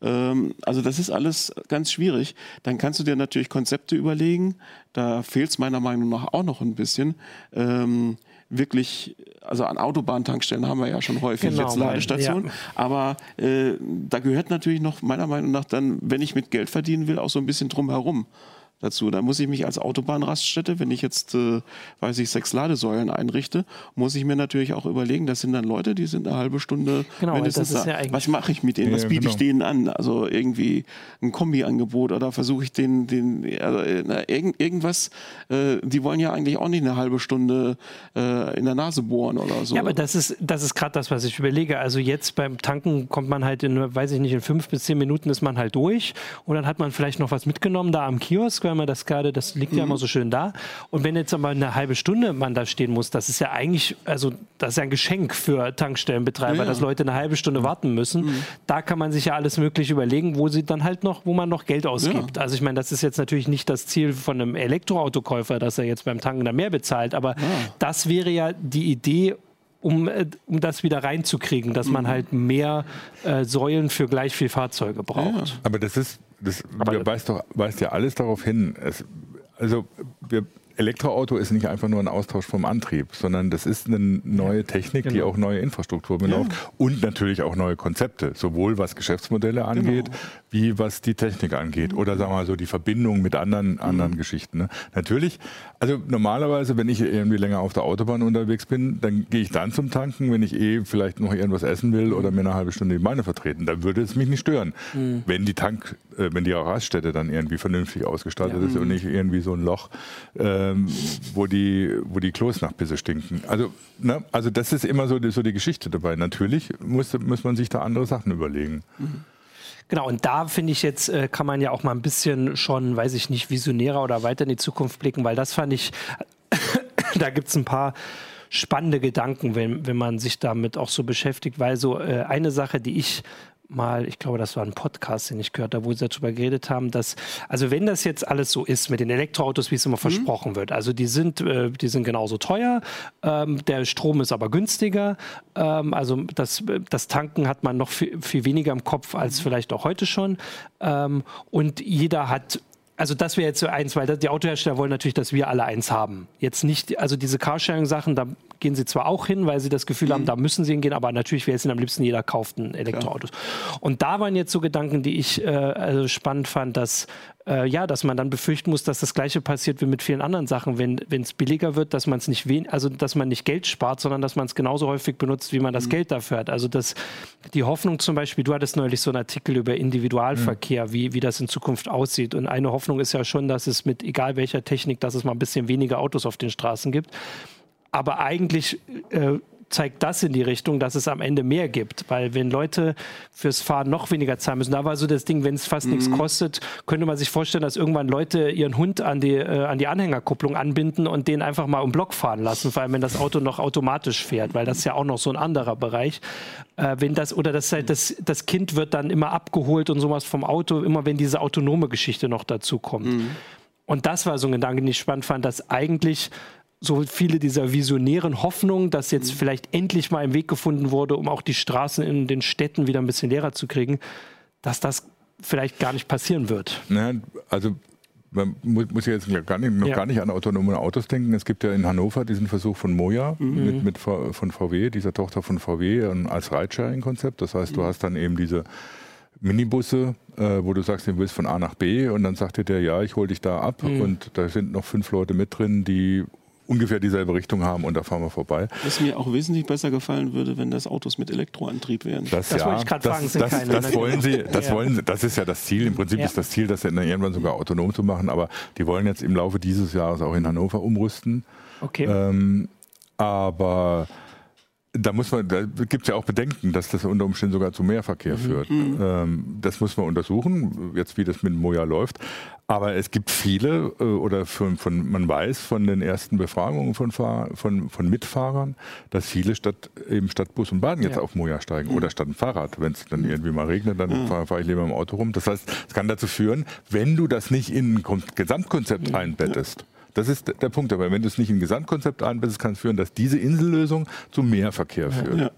Ähm, also das ist alles ganz schwierig. Dann kannst du dir natürlich Konzepte überlegen. Da fehlt es meiner Meinung nach auch noch ein bisschen. Ähm, wirklich, also an Autobahntankstellen haben wir ja schon häufig genau, jetzt Ladestationen, ja. aber äh, da gehört natürlich noch meiner Meinung nach dann, wenn ich mit Geld verdienen will, auch so ein bisschen drumherum dazu. Da muss ich mich als Autobahnraststätte, wenn ich jetzt, äh, weiß ich, sechs Ladesäulen einrichte, muss ich mir natürlich auch überlegen, das sind dann Leute, die sind eine halbe Stunde genau, mindestens da. Ja Was mache ich mit denen? Was biete genau. ich denen an? Also irgendwie ein Kombi-Angebot oder versuche ich den, den also, na, irgend, irgendwas, äh, die wollen ja eigentlich auch nicht eine halbe Stunde äh, in der Nase bohren oder so. Ja, aber das ist, das ist gerade das, was ich überlege. Also jetzt beim Tanken kommt man halt in, weiß ich nicht, in fünf bis zehn Minuten ist man halt durch und dann hat man vielleicht noch was mitgenommen da am Kiosk man das gerade, das liegt mhm. ja immer so schön da. Und wenn jetzt aber eine halbe Stunde man da stehen muss, das ist ja eigentlich, also das ist ja ein Geschenk für Tankstellenbetreiber, ja, dass Leute eine halbe Stunde warten müssen. Mhm. Da kann man sich ja alles Mögliche überlegen, wo sie dann halt noch, wo man noch Geld ausgibt. Ja. Also ich meine, das ist jetzt natürlich nicht das Ziel von einem Elektroautokäufer, dass er jetzt beim Tanken da mehr bezahlt, aber das wäre ja die Idee, um, äh, um das wieder reinzukriegen, dass man mhm. halt mehr äh, Säulen für gleich viel Fahrzeuge braucht. Ja. Aber das ist, das weist, doch, weist ja alles darauf hin. Es, also wir Elektroauto ist nicht einfach nur ein Austausch vom Antrieb, sondern das ist eine neue Technik, genau. die auch neue Infrastruktur benutzt ja. und natürlich auch neue Konzepte, sowohl was Geschäftsmodelle angeht, genau. wie was die Technik angeht oder sagen wir mal so die Verbindung mit anderen, anderen mhm. Geschichten. Ne? Natürlich, also normalerweise, wenn ich irgendwie länger auf der Autobahn unterwegs bin, dann gehe ich dann zum Tanken, wenn ich eh vielleicht noch irgendwas essen will oder mir eine halbe Stunde die Beine vertreten, dann würde es mich nicht stören. Mhm. Wenn die Tank, wenn die Raststätte dann irgendwie vernünftig ausgestattet ja. ist und nicht irgendwie so ein Loch. Äh, ähm, wo, die, wo die Klos nach Pisse stinken. Also, ne, also das ist immer so die, so die Geschichte dabei. Natürlich muss, muss man sich da andere Sachen überlegen. Mhm. Genau, und da finde ich jetzt, äh, kann man ja auch mal ein bisschen schon, weiß ich nicht, visionärer oder weiter in die Zukunft blicken, weil das fand ich, da gibt es ein paar spannende Gedanken, wenn, wenn man sich damit auch so beschäftigt, weil so äh, eine Sache, die ich mal, ich glaube, das war ein Podcast, den ich gehört habe, wo sie darüber geredet haben, dass, also wenn das jetzt alles so ist mit den Elektroautos, wie es immer mhm. versprochen wird, also die sind, äh, die sind genauso teuer, ähm, der Strom ist aber günstiger, ähm, also das, das Tanken hat man noch viel, viel weniger im Kopf als mhm. vielleicht auch heute schon ähm, und jeder hat also das wäre jetzt so eins, weil die Autohersteller wollen natürlich, dass wir alle eins haben. Jetzt nicht, also diese Carsharing-Sachen, da gehen sie zwar auch hin, weil sie das Gefühl mhm. haben, da müssen sie hingehen, aber natürlich wäre es ihnen am liebsten, jeder kauft ein Elektroauto. Und da waren jetzt so Gedanken, die ich äh, also spannend fand, dass äh, ja, dass man dann befürchten muss, dass das Gleiche passiert wie mit vielen anderen Sachen, wenn es billiger wird, dass man es nicht wen also dass man nicht Geld spart, sondern dass man es genauso häufig benutzt, wie man das mhm. Geld dafür hat. Also dass die Hoffnung zum Beispiel, du hattest neulich so einen Artikel über Individualverkehr, mhm. wie, wie das in Zukunft aussieht. Und eine Hoffnung ist ja schon, dass es mit egal welcher Technik, dass es mal ein bisschen weniger Autos auf den Straßen gibt. Aber eigentlich äh, zeigt das in die Richtung, dass es am Ende mehr gibt. Weil wenn Leute fürs Fahren noch weniger zahlen müssen, da war so das Ding, wenn es fast mhm. nichts kostet, könnte man sich vorstellen, dass irgendwann Leute ihren Hund an die, äh, an die Anhängerkupplung anbinden und den einfach mal um Block fahren lassen, vor allem wenn das Auto noch automatisch fährt, weil das ist ja auch noch so ein anderer Bereich. Äh, wenn das, oder das, das, das Kind wird dann immer abgeholt und sowas vom Auto, immer wenn diese autonome Geschichte noch dazu kommt. Mhm. Und das war so ein Gedanke, den ich spannend fand, dass eigentlich so viele dieser visionären Hoffnungen, dass jetzt mhm. vielleicht endlich mal ein Weg gefunden wurde, um auch die Straßen in den Städten wieder ein bisschen leerer zu kriegen, dass das vielleicht gar nicht passieren wird. Ja, also man muss, muss jetzt gar nicht, noch ja. gar nicht an autonome Autos denken. Es gibt ja in Hannover diesen Versuch von Moja mhm. mit, mit, von VW, dieser Tochter von VW, als Ridesharing-Konzept. Das heißt, du mhm. hast dann eben diese Minibusse, äh, wo du sagst, du willst von A nach B und dann sagt dir der, ja, ich hole dich da ab mhm. und da sind noch fünf Leute mit drin, die ungefähr dieselbe Richtung haben und da fahren wir vorbei. Was mir auch wesentlich besser gefallen würde, wenn das Autos mit Elektroantrieb wären. Das, das ja, wollte ich gerade fragen. Das, das, das wollen sie, das ja. wollen sie, das ist ja das Ziel. Im Prinzip ja. ist das Ziel, das dann irgendwann sogar autonom zu machen, aber die wollen jetzt im Laufe dieses Jahres auch in Hannover umrüsten. Okay. Ähm, aber da muss man, da gibt es ja auch Bedenken, dass das unter Umständen sogar zu mehr Verkehr mhm. führt. Mhm. Ähm, das muss man untersuchen, jetzt wie das mit Moja läuft. Aber es gibt viele, äh, oder von, von, man weiß von den ersten Befragungen von, Fahr von, von Mitfahrern, dass viele statt eben statt Bus und Bahn jetzt ja. auf Moja steigen oder statt ein Fahrrad. Wenn es dann irgendwie mal regnet, dann mhm. fahre fahr ich lieber im Auto rum. Das heißt, es kann dazu führen, wenn du das nicht in ein Gesamtkonzept einbettest, das ist der Punkt. Aber wenn du es nicht in ein Gesamtkonzept einbettest, kann es führen, dass diese Insellösung zu mehr Verkehr führt. Ja.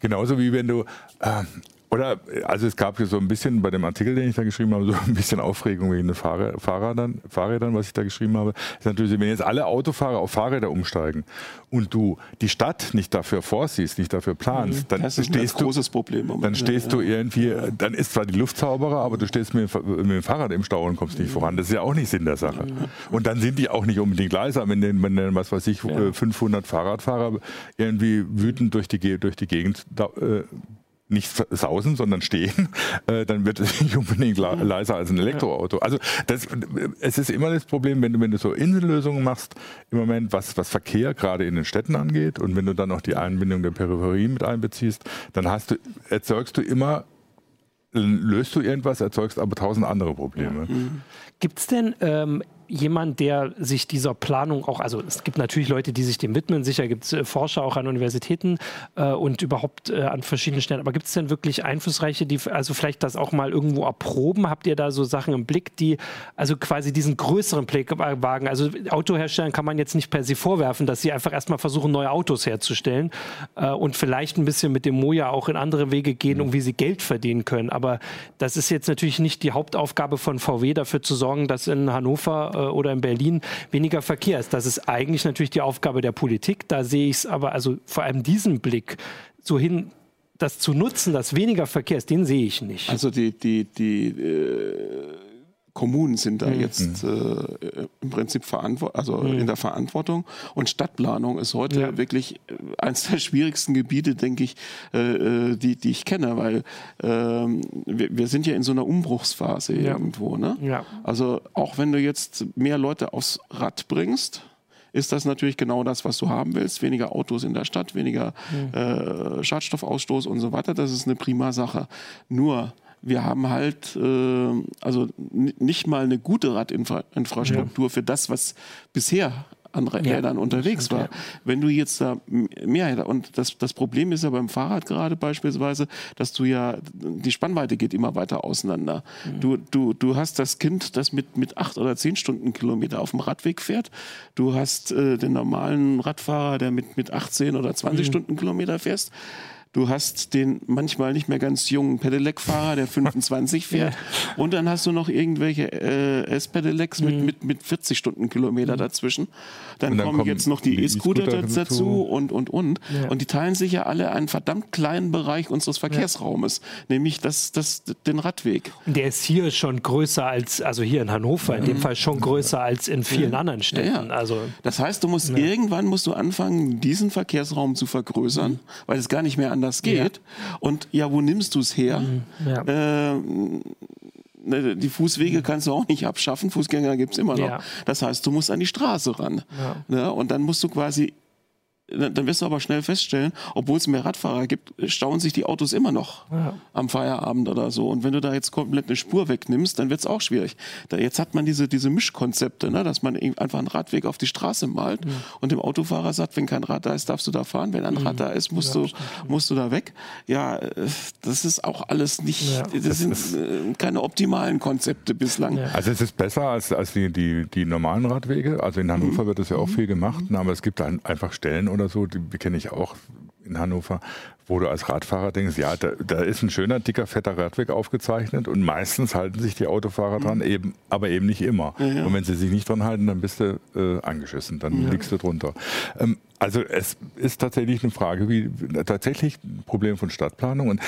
Genauso wie wenn du äh, oder, also es gab hier so ein bisschen bei dem Artikel, den ich da geschrieben habe, so ein bisschen Aufregung wegen den Fahrrad, Fahrrädern, Fahrrädern, was ich da geschrieben habe. Ist natürlich, wenn jetzt alle Autofahrer auf Fahrräder umsteigen und du die Stadt nicht dafür vorsiehst, nicht dafür planst, mhm. dann das ist stehst ein großes Problem. Moment. Dann stehst ja, du irgendwie, dann ist zwar die Luft sauberer, aber du stehst mit, mit dem Fahrrad im Stau und kommst nicht mhm. voran. Das ist ja auch nicht Sinn der Sache. Mhm. Und dann sind die auch nicht unbedingt leiser, wenn, den, wenn den, was weiß ich, ja. 500 Fahrradfahrer irgendwie wütend durch die, durch die Gegend da, äh, nicht sausen, sondern stehen, äh, dann wird es nicht unbedingt leiser als ein Elektroauto. Also das, es ist immer das Problem, wenn du, wenn du so Insellösungen machst, im Moment, was, was Verkehr gerade in den Städten angeht und wenn du dann noch die Einbindung der Peripherie mit einbeziehst, dann hast du, erzeugst du immer löst du irgendwas, erzeugst aber tausend andere Probleme. Mhm. Gibt es denn ähm, jemand, der sich dieser Planung auch, also es gibt natürlich Leute, die sich dem widmen, sicher gibt es äh, Forscher auch an Universitäten äh, und überhaupt äh, an verschiedenen Stellen, aber gibt es denn wirklich Einflussreiche, die also vielleicht das auch mal irgendwo erproben? Habt ihr da so Sachen im Blick, die also quasi diesen größeren Blick wagen? Also Autoherstellern kann man jetzt nicht per se vorwerfen, dass sie einfach erstmal versuchen, neue Autos herzustellen äh, und vielleicht ein bisschen mit dem Moja auch in andere Wege gehen, um wie sie Geld verdienen können. Aber das ist jetzt natürlich nicht die Hauptaufgabe von VW, dafür zu sorgen, dass in Hannover oder in Berlin weniger Verkehr ist. Das ist eigentlich natürlich die Aufgabe der Politik. Da sehe ich es aber, also vor allem diesen Blick so hin, das zu nutzen, dass weniger Verkehr ist, den sehe ich nicht. Also die, die, die äh Kommunen sind da mhm. jetzt äh, im Prinzip also mhm. in der Verantwortung. Und Stadtplanung ist heute ja. wirklich äh, eines der schwierigsten Gebiete, denke ich, äh, äh, die, die ich kenne, weil ähm, wir, wir, sind ja in so einer Umbruchsphase ja. irgendwo. Ne? Ja. Also auch wenn du jetzt mehr Leute aufs Rad bringst, ist das natürlich genau das, was du haben willst. Weniger Autos in der Stadt, weniger mhm. äh, Schadstoffausstoß und so weiter. Das ist eine prima Sache. Nur wir haben halt äh, also nicht mal eine gute Radinfrastruktur ja. für das, was bisher an Rädern ja, unterwegs war. Wenn du jetzt da mehr, und das, das Problem ist ja beim Fahrrad gerade beispielsweise, dass du ja, die Spannweite geht immer weiter auseinander. Mhm. Du, du, du hast das Kind, das mit, mit acht oder zehn Stundenkilometer auf dem Radweg fährt. Du hast äh, den normalen Radfahrer, der mit, mit 18 oder 20 mhm. Stundenkilometer fährst. Du hast den manchmal nicht mehr ganz jungen Pedelec-Fahrer, der 25 fährt. Und dann hast du noch irgendwelche äh, S-Pedelecs mit, mhm. mit, mit 40 Stundenkilometer mhm. dazwischen. Dann, dann kommen, kommen jetzt noch die E-Scooter e dazu und, und, und. Ja. Und die teilen sich ja alle einen verdammt kleinen Bereich unseres Verkehrsraumes, ja. nämlich das, das, den Radweg. Der ist hier schon größer als, also hier in Hannover, in dem Fall schon größer als in vielen anderen Städten. Also, das heißt, du musst irgendwann musst du anfangen, diesen Verkehrsraum zu vergrößern, mhm. weil es gar nicht mehr anders geht. Ja. Und ja, wo nimmst du es her? Mhm. Ja. Äh, ne, die Fußwege kannst du auch nicht abschaffen, Fußgänger gibt es immer noch. Ja. Das heißt, du musst an die Straße ran. Ja. Ne? Und dann musst du quasi dann wirst du aber schnell feststellen, obwohl es mehr Radfahrer gibt, stauen sich die Autos immer noch ja. am Feierabend oder so. Und wenn du da jetzt komplett eine Spur wegnimmst, dann wird es auch schwierig. Da, jetzt hat man diese, diese Mischkonzepte, ne, dass man einfach einen Radweg auf die Straße malt mhm. und dem Autofahrer sagt, wenn kein Rad da ist, darfst du da fahren. Wenn ein mhm. Rad da ist, musst, ja, du, musst du da weg. Ja, äh, das ist auch alles nicht, ja, das, sind äh, keine optimalen Konzepte bislang. Also es ist besser als, als die, die, die normalen Radwege. Also in Hannover mhm. wird das ja auch mhm. viel gemacht, mhm. aber es gibt einfach Stellen oder so, die kenne ich auch in Hannover, wo du als Radfahrer denkst, ja, da, da, ist ein schöner, dicker, fetter Radweg aufgezeichnet und meistens halten sich die Autofahrer dran, mhm. eben, aber eben nicht immer. Ja, ja. Und wenn sie sich nicht dran halten, dann bist du äh, angeschissen, dann ja. liegst du drunter. Ähm, also es ist tatsächlich eine Frage, wie tatsächlich ein Problem von Stadtplanung und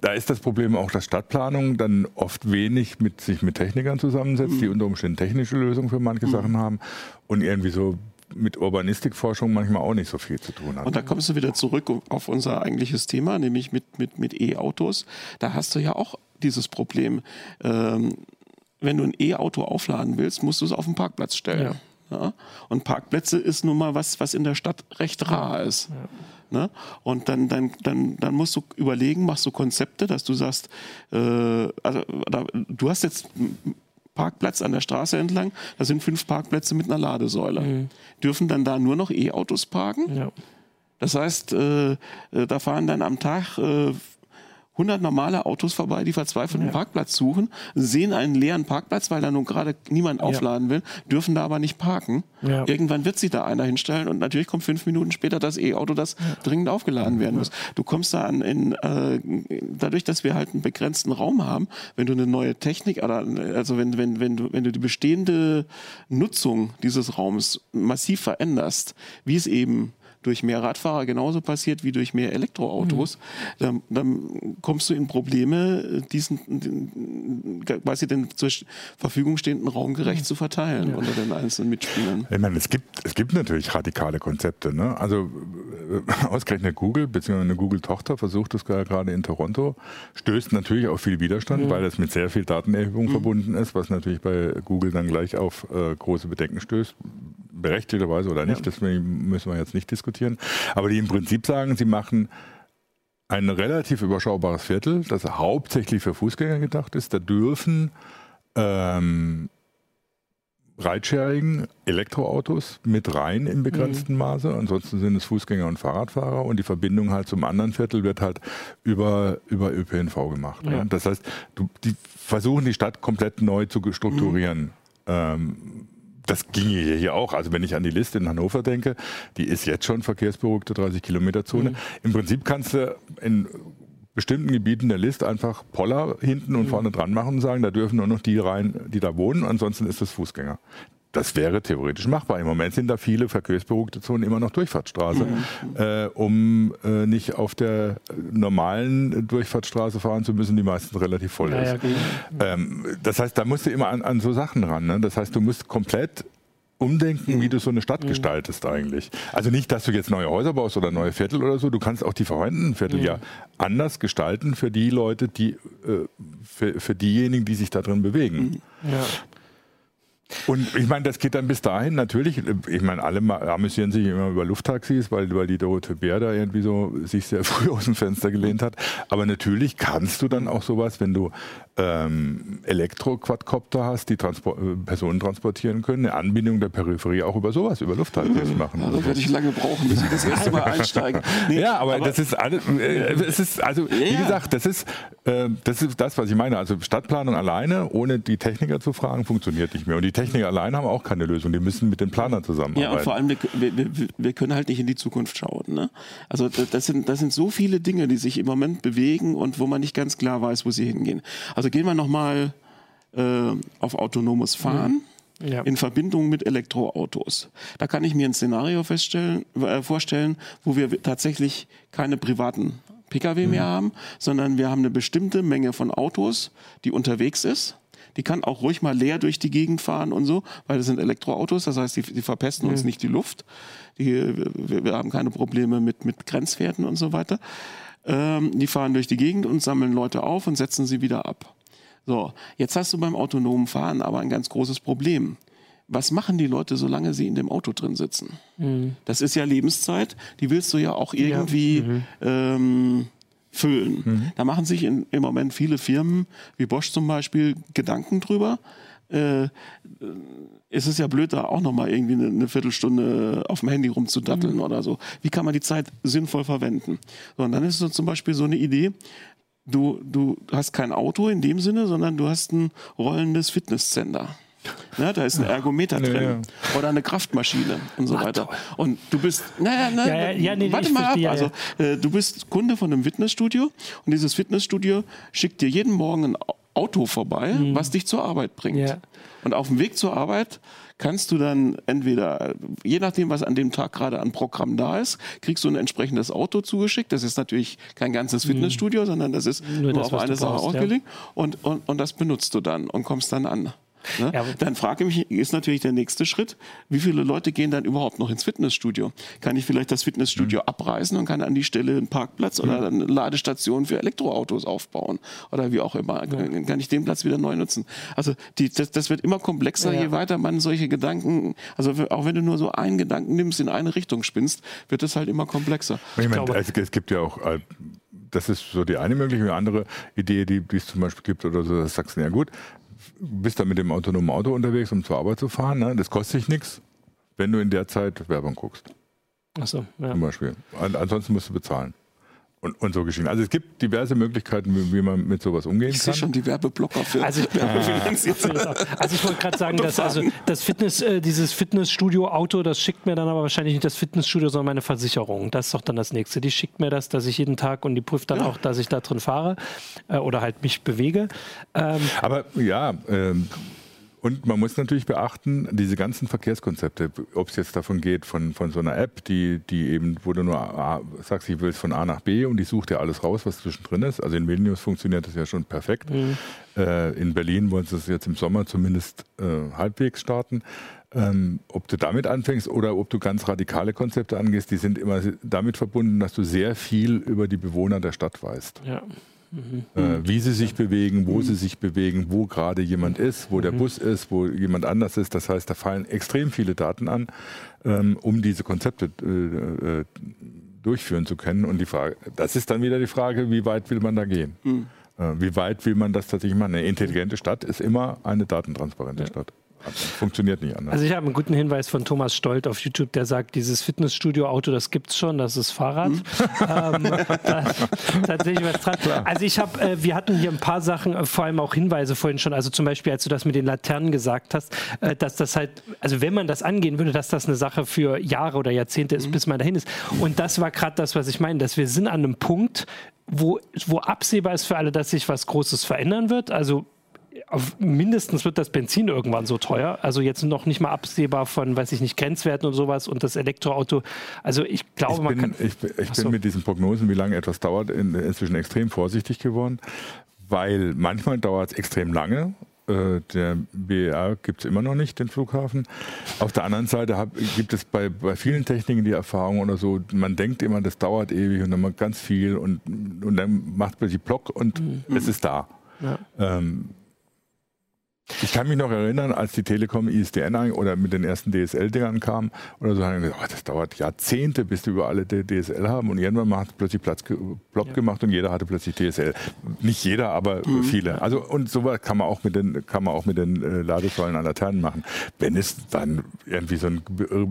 da ist das Problem auch, dass Stadtplanung dann oft wenig mit sich mit Technikern zusammensetzt, mhm. die unter Umständen technische Lösungen für manche mhm. Sachen haben und irgendwie so mit Urbanistikforschung manchmal auch nicht so viel zu tun hat. Und da kommst du wieder zurück auf unser eigentliches Thema, nämlich mit, mit, mit E-Autos. Da hast du ja auch dieses Problem. Ähm, wenn du ein E-Auto aufladen willst, musst du es auf den Parkplatz stellen. Ja. Ja? Und Parkplätze ist nun mal was, was in der Stadt recht rar ist. Ja. Ne? Und dann, dann, dann, dann musst du überlegen, machst du Konzepte, dass du sagst, äh, also, da, du hast jetzt Parkplatz an der Straße entlang. Da sind fünf Parkplätze mit einer Ladesäule. Mhm. Dürfen dann da nur noch E-Autos parken? Ja. Das heißt, äh, äh da fahren dann am Tag äh, 100 normale Autos vorbei, die verzweifelt einen Parkplatz suchen, sehen einen leeren Parkplatz, weil da nun gerade niemand aufladen will, dürfen da aber nicht parken. Ja. Irgendwann wird sich da einer hinstellen und natürlich kommt fünf Minuten später das E-Auto, das ja. dringend aufgeladen werden muss. Du kommst da an, in, äh, dadurch, dass wir halt einen begrenzten Raum haben, wenn du eine neue Technik, oder, also wenn, wenn, wenn, du, wenn du die bestehende Nutzung dieses Raums massiv veränderst, wie es eben durch mehr Radfahrer genauso passiert wie durch mehr Elektroautos, mhm. dann, dann, kommst du in Probleme, diesen quasi den zur Verfügung stehenden Raum gerecht mhm. zu verteilen ja. unter den einzelnen Mitspielern. Ich meine, es gibt, es gibt natürlich radikale Konzepte. Ne? Also äh, ausgerechnet Google, beziehungsweise eine Google-Tochter versucht das gerade in Toronto, stößt natürlich auf viel Widerstand, mhm. weil es mit sehr viel Datenerhebung mhm. verbunden ist, was natürlich bei Google dann gleich auf äh, große Bedenken stößt berechtigterweise oder nicht, ja. das müssen wir jetzt nicht diskutieren. Aber die im Prinzip sagen, sie machen ein relativ überschaubares Viertel, das hauptsächlich für Fußgänger gedacht ist. Da dürfen ähm, Ridesharing, Elektroautos mit rein im begrenzten mhm. Maße. Ansonsten sind es Fußgänger und Fahrradfahrer und die Verbindung halt zum anderen Viertel wird halt über, über ÖPNV gemacht. Ja. Das heißt, du, die versuchen die Stadt komplett neu zu strukturieren. Mhm. Ähm, das ginge hier auch. Also wenn ich an die Liste in Hannover denke, die ist jetzt schon verkehrsberuhigte 30 Kilometer Zone. Mhm. Im Prinzip kannst du in bestimmten Gebieten der Liste einfach Poller hinten und mhm. vorne dran machen und sagen, da dürfen nur noch die rein, die da wohnen, ansonsten ist das Fußgänger. Das wäre theoretisch machbar. Im Moment sind da viele verkehrsberuhigte Zonen immer noch Durchfahrtsstraße, mhm. äh, um äh, nicht auf der normalen Durchfahrtsstraße fahren zu müssen, die meistens relativ voll ja, ist. Ja, ähm, das heißt, da musst du immer an, an so Sachen ran. Ne? Das heißt, du musst komplett umdenken, wie du so eine Stadt mhm. gestaltest eigentlich. Also nicht, dass du jetzt neue Häuser baust oder neue Viertel oder so. Du kannst auch die vorhandenen Viertel mhm. ja anders gestalten für die Leute, die äh, für, für diejenigen, die sich da drin bewegen. Ja. Und ich meine, das geht dann bis dahin natürlich. Ich meine, alle amüsieren sich immer über Lufttaxis, weil, weil die Dorothee Bär da irgendwie so sich sehr früh aus dem Fenster gelehnt hat. Aber natürlich kannst du dann auch sowas, wenn du ähm, Elektro-Quadcopter hast, die Transport, äh, Personen transportieren können, eine Anbindung der Peripherie auch über sowas, über Lufttaxis mhm. machen. Ja, da werde ich lange brauchen, bis ich das erste Mal einsteige. Nee, ja, aber, aber, das ist alles, äh, ist, also ja, wie gesagt, das ist, äh, das ist das, was ich meine. Also Stadtplanung alleine, ohne die Techniker zu fragen, funktioniert nicht mehr. Und die Techniker alleine haben auch keine Lösung. Die müssen mit den Planern zusammenarbeiten. Ja, und vor allem, wir, wir, wir können halt nicht in die Zukunft schauen. Ne? Also das sind, das sind so viele Dinge, die sich im Moment bewegen und wo man nicht ganz klar weiß, wo sie hingehen. Also gehen wir nochmal äh, auf autonomes Fahren. Mhm. Ja. in Verbindung mit Elektroautos. Da kann ich mir ein Szenario äh, vorstellen, wo wir tatsächlich keine privaten Pkw mhm. mehr haben, sondern wir haben eine bestimmte Menge von Autos, die unterwegs ist die kann auch ruhig mal leer durch die Gegend fahren und so, weil das sind Elektroautos, das heißt, die, die verpesten uns mhm. nicht die Luft. Die, wir, wir, haben keine Probleme mit, mit Grenzwerten und so weiter. Ähm, die fahren durch die Gegend und sammeln Leute auf und setzen sie wieder ab. So, jetzt hast du beim autonomen Fahren aber ein ganz großes Problem. was machen die Leute, solange sie in dem Auto drin sitzen? Mhm. Das ist ja Lebenszeit, die willst du ja auch irgendwie ja. Mhm. ähm, füllen. Mhm. Da machen sich in, im Moment viele Firmen, wie Bosch zum Beispiel, Gedanken drüber. Äh, es ist ja blöd, da auch nochmal irgendwie eine, eine, Viertelstunde auf dem Handy rumzudatteln mhm. oder so. Wie kann man die Zeit sinnvoll verwenden? So, und dann ist so zum Beispiel so eine Idee, du, du hast kein Auto in dem Sinne, sondern du hast ein rollendes Fitnesscenter. Ja, da ist ein Ergometer drin ja, ja. oder eine Kraftmaschine und so Ach, weiter. Und du bist, naja, na, ja, ja, nee, warte mal ab. Also, äh, du bist Kunde von einem Fitnessstudio und dieses Fitnessstudio schickt dir jeden Morgen ein Auto vorbei, mhm. was dich zur Arbeit bringt. Und auf dem Weg zur Arbeit kannst du dann entweder, je nachdem, was an dem Tag gerade an Programm da ist, kriegst du ein entsprechendes Auto zugeschickt. Das ist natürlich kein ganzes mhm. Fitnessstudio, mhm. sondern das ist nur, nur das, auf eine Sache ausgelegt. Ja. Und, und, und das benutzt du dann und kommst dann an. Ne? Ja, dann frage ich mich, ist natürlich der nächste Schritt, wie viele Leute gehen dann überhaupt noch ins Fitnessstudio? Kann ich vielleicht das Fitnessstudio mhm. abreißen und kann an die Stelle einen Parkplatz mhm. oder eine Ladestation für Elektroautos aufbauen? Oder wie auch immer. Ja. Kann ich den Platz wieder neu nutzen? Also die, das, das wird immer komplexer, ja. je weiter man solche Gedanken, also auch wenn du nur so einen Gedanken nimmst, in eine Richtung spinnst, wird es halt immer komplexer. Ich, ich meine, es, es gibt ja auch äh, das ist so die eine mögliche. Eine andere Idee, die, die es zum Beispiel gibt oder so, das sagst du, ja gut, bist dann mit dem autonomen Auto unterwegs, um zur Arbeit zu fahren. Ne? Das kostet dich nichts, wenn du in der Zeit Werbung guckst. Ach so, ja. Zum Beispiel. Ansonsten musst du bezahlen und, und so geschehen. Also es gibt diverse Möglichkeiten, wie, wie man mit sowas umgehen ich kann. Ich sehe schon die Werbeblocker für also, also ich wollte gerade sagen, dass also das Fitness, äh, dieses Fitnessstudio-Auto, das schickt mir dann aber wahrscheinlich nicht das Fitnessstudio, sondern meine Versicherung. Das ist doch dann das nächste. Die schickt mir das, dass ich jeden Tag und die prüft dann ja. auch, dass ich da drin fahre äh, oder halt mich bewege. Ähm, aber ja, ähm, und man muss natürlich beachten, diese ganzen Verkehrskonzepte, ob es jetzt davon geht, von, von so einer App, die, die eben, wo du nur A, sagst, ich will es von A nach B und die sucht dir alles raus, was zwischendrin ist. Also in Vilnius funktioniert das ja schon perfekt. Mhm. Äh, in Berlin wollen sie es jetzt im Sommer zumindest äh, halbwegs starten. Ähm, ob du damit anfängst oder ob du ganz radikale Konzepte angehst, die sind immer damit verbunden, dass du sehr viel über die Bewohner der Stadt weißt. Ja. Mhm. Äh, wie sie sich bewegen, wo mhm. sie sich bewegen, wo gerade jemand ist, wo der mhm. Bus ist, wo jemand anders ist. Das heißt, da fallen extrem viele Daten an, ähm, um diese Konzepte äh, äh, durchführen zu können. Und die Frage, das ist dann wieder die Frage, wie weit will man da gehen? Mhm. Äh, wie weit will man das tatsächlich machen? Eine intelligente Stadt ist immer eine datentransparente ja. Stadt. Funktioniert nicht anders. Also ich habe einen guten Hinweis von Thomas Stolt auf YouTube, der sagt, dieses Fitnessstudio-Auto, das gibt es schon, das ist Fahrrad. Hm. Ähm, tatsächlich was dran. Klar. Also ich habe, äh, wir hatten hier ein paar Sachen, äh, vor allem auch Hinweise vorhin schon, also zum Beispiel, als du das mit den Laternen gesagt hast, äh, dass das halt, also wenn man das angehen würde, dass das eine Sache für Jahre oder Jahrzehnte ist, mhm. bis man dahin ist. Und das war gerade das, was ich meine, dass wir sind an einem Punkt, wo, wo absehbar ist für alle, dass sich was Großes verändern wird. Also mindestens wird das Benzin irgendwann so teuer. Also jetzt noch nicht mal absehbar von, weiß ich nicht, Grenzwerten und sowas und das Elektroauto. Also ich glaube, ich man kann. Ich, ich bin mit diesen Prognosen, wie lange etwas dauert, in, inzwischen extrem vorsichtig geworden, weil manchmal dauert es extrem lange. Äh, der BER gibt es immer noch nicht, den Flughafen. Auf der anderen Seite hab, gibt es bei, bei vielen Techniken die Erfahrung oder so, man denkt immer, das dauert ewig und dann macht ganz viel und, und dann macht man die Block und mhm. es ist da. Ja. Ähm, ich kann mich noch erinnern, als die Telekom ISDN oder mit den ersten DSL-Dingern kam oder so, haben gesagt, oh, das dauert Jahrzehnte, bis die über alle DSL haben und irgendwann hat es plötzlich Platz plopp ja. gemacht und jeder hatte plötzlich DSL. Nicht jeder, aber mhm. viele. Also und sowas kann man auch mit den kann man auch mit den äh, Ladesäulen an Laternen machen. Wenn es dann irgendwie so ein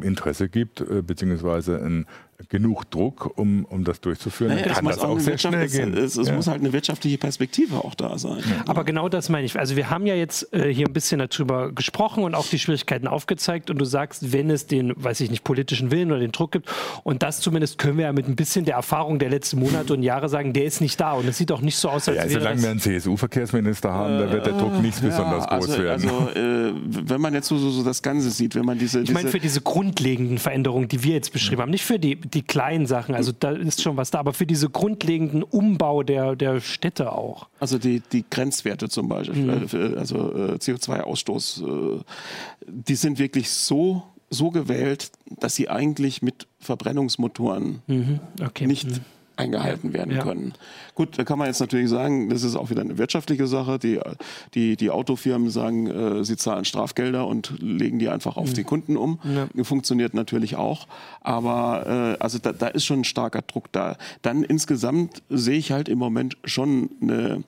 Interesse gibt, äh, beziehungsweise ein genug Druck, um, um das durchzuführen. Naja, kann das auch, auch sehr schnell gehen. Es, es ja. muss halt eine wirtschaftliche Perspektive auch da sein. Ja. Aber genau das meine ich. Also wir haben ja jetzt äh, hier ein bisschen darüber gesprochen und auch die Schwierigkeiten aufgezeigt und du sagst, wenn es den, weiß ich nicht, politischen Willen oder den Druck gibt und das zumindest können wir ja mit ein bisschen der Erfahrung der letzten Monate und Jahre sagen, der ist nicht da und es sieht auch nicht so aus, als ja, wäre Solange wir einen CSU-Verkehrsminister haben, äh, da wird der Druck nicht ja, besonders groß also, werden. Also äh, wenn man jetzt so, so, so, das Ganze sieht, wenn man diese... Ich meine für diese grundlegenden Veränderungen, die wir jetzt beschrieben haben, nicht für die, die kleinen Sachen, also da ist schon was da, aber für diese grundlegenden Umbau der, der Städte auch. Also die, die Grenzwerte zum Beispiel, mhm. Äh, also äh, CO2-Ausstoß, äh, die sind wirklich so so gewählt, dass sie eigentlich mit Verbrennungsmotoren mhm. okay. nicht mhm eingehalten werden ja. können. Gut, da kann man jetzt natürlich sagen, das ist auch wieder eine wirtschaftliche Sache. Die, die, die Autofirmen sagen, äh, sie zahlen Strafgelder und legen die einfach auf mhm. die Kunden um. Ja. Funktioniert natürlich auch. Aber äh, also da, da ist schon ein starker Druck da. Dann insgesamt sehe ich halt im Moment schon eine,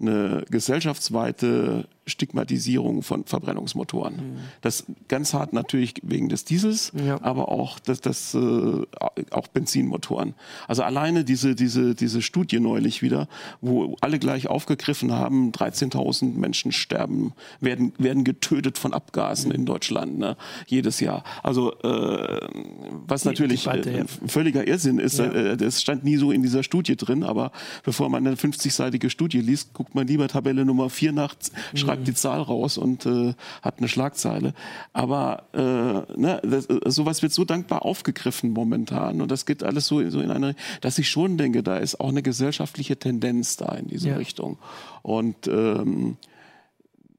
eine gesellschaftsweite Stigmatisierung von Verbrennungsmotoren. Mhm. Das ganz hart natürlich wegen des Diesels, ja. aber auch das, das äh, auch Benzinmotoren. Also alleine diese diese diese Studie neulich wieder, wo alle gleich aufgegriffen haben, 13.000 Menschen sterben, werden werden getötet von Abgasen mhm. in Deutschland ne, jedes Jahr. Also äh, was die, natürlich Debatte, ja. völliger Irrsinn ist, ja. äh, das stand nie so in dieser Studie drin, aber bevor man eine 50-seitige Studie liest, guckt man lieber Tabelle Nummer 4 nach, schreibt schreibt die Zahl raus und äh, hat eine Schlagzeile. Aber äh, ne, das, äh, sowas wird so dankbar aufgegriffen momentan und das geht alles so, so in eine, dass ich schon denke, da ist auch eine gesellschaftliche Tendenz da in diese ja. Richtung. Und ähm,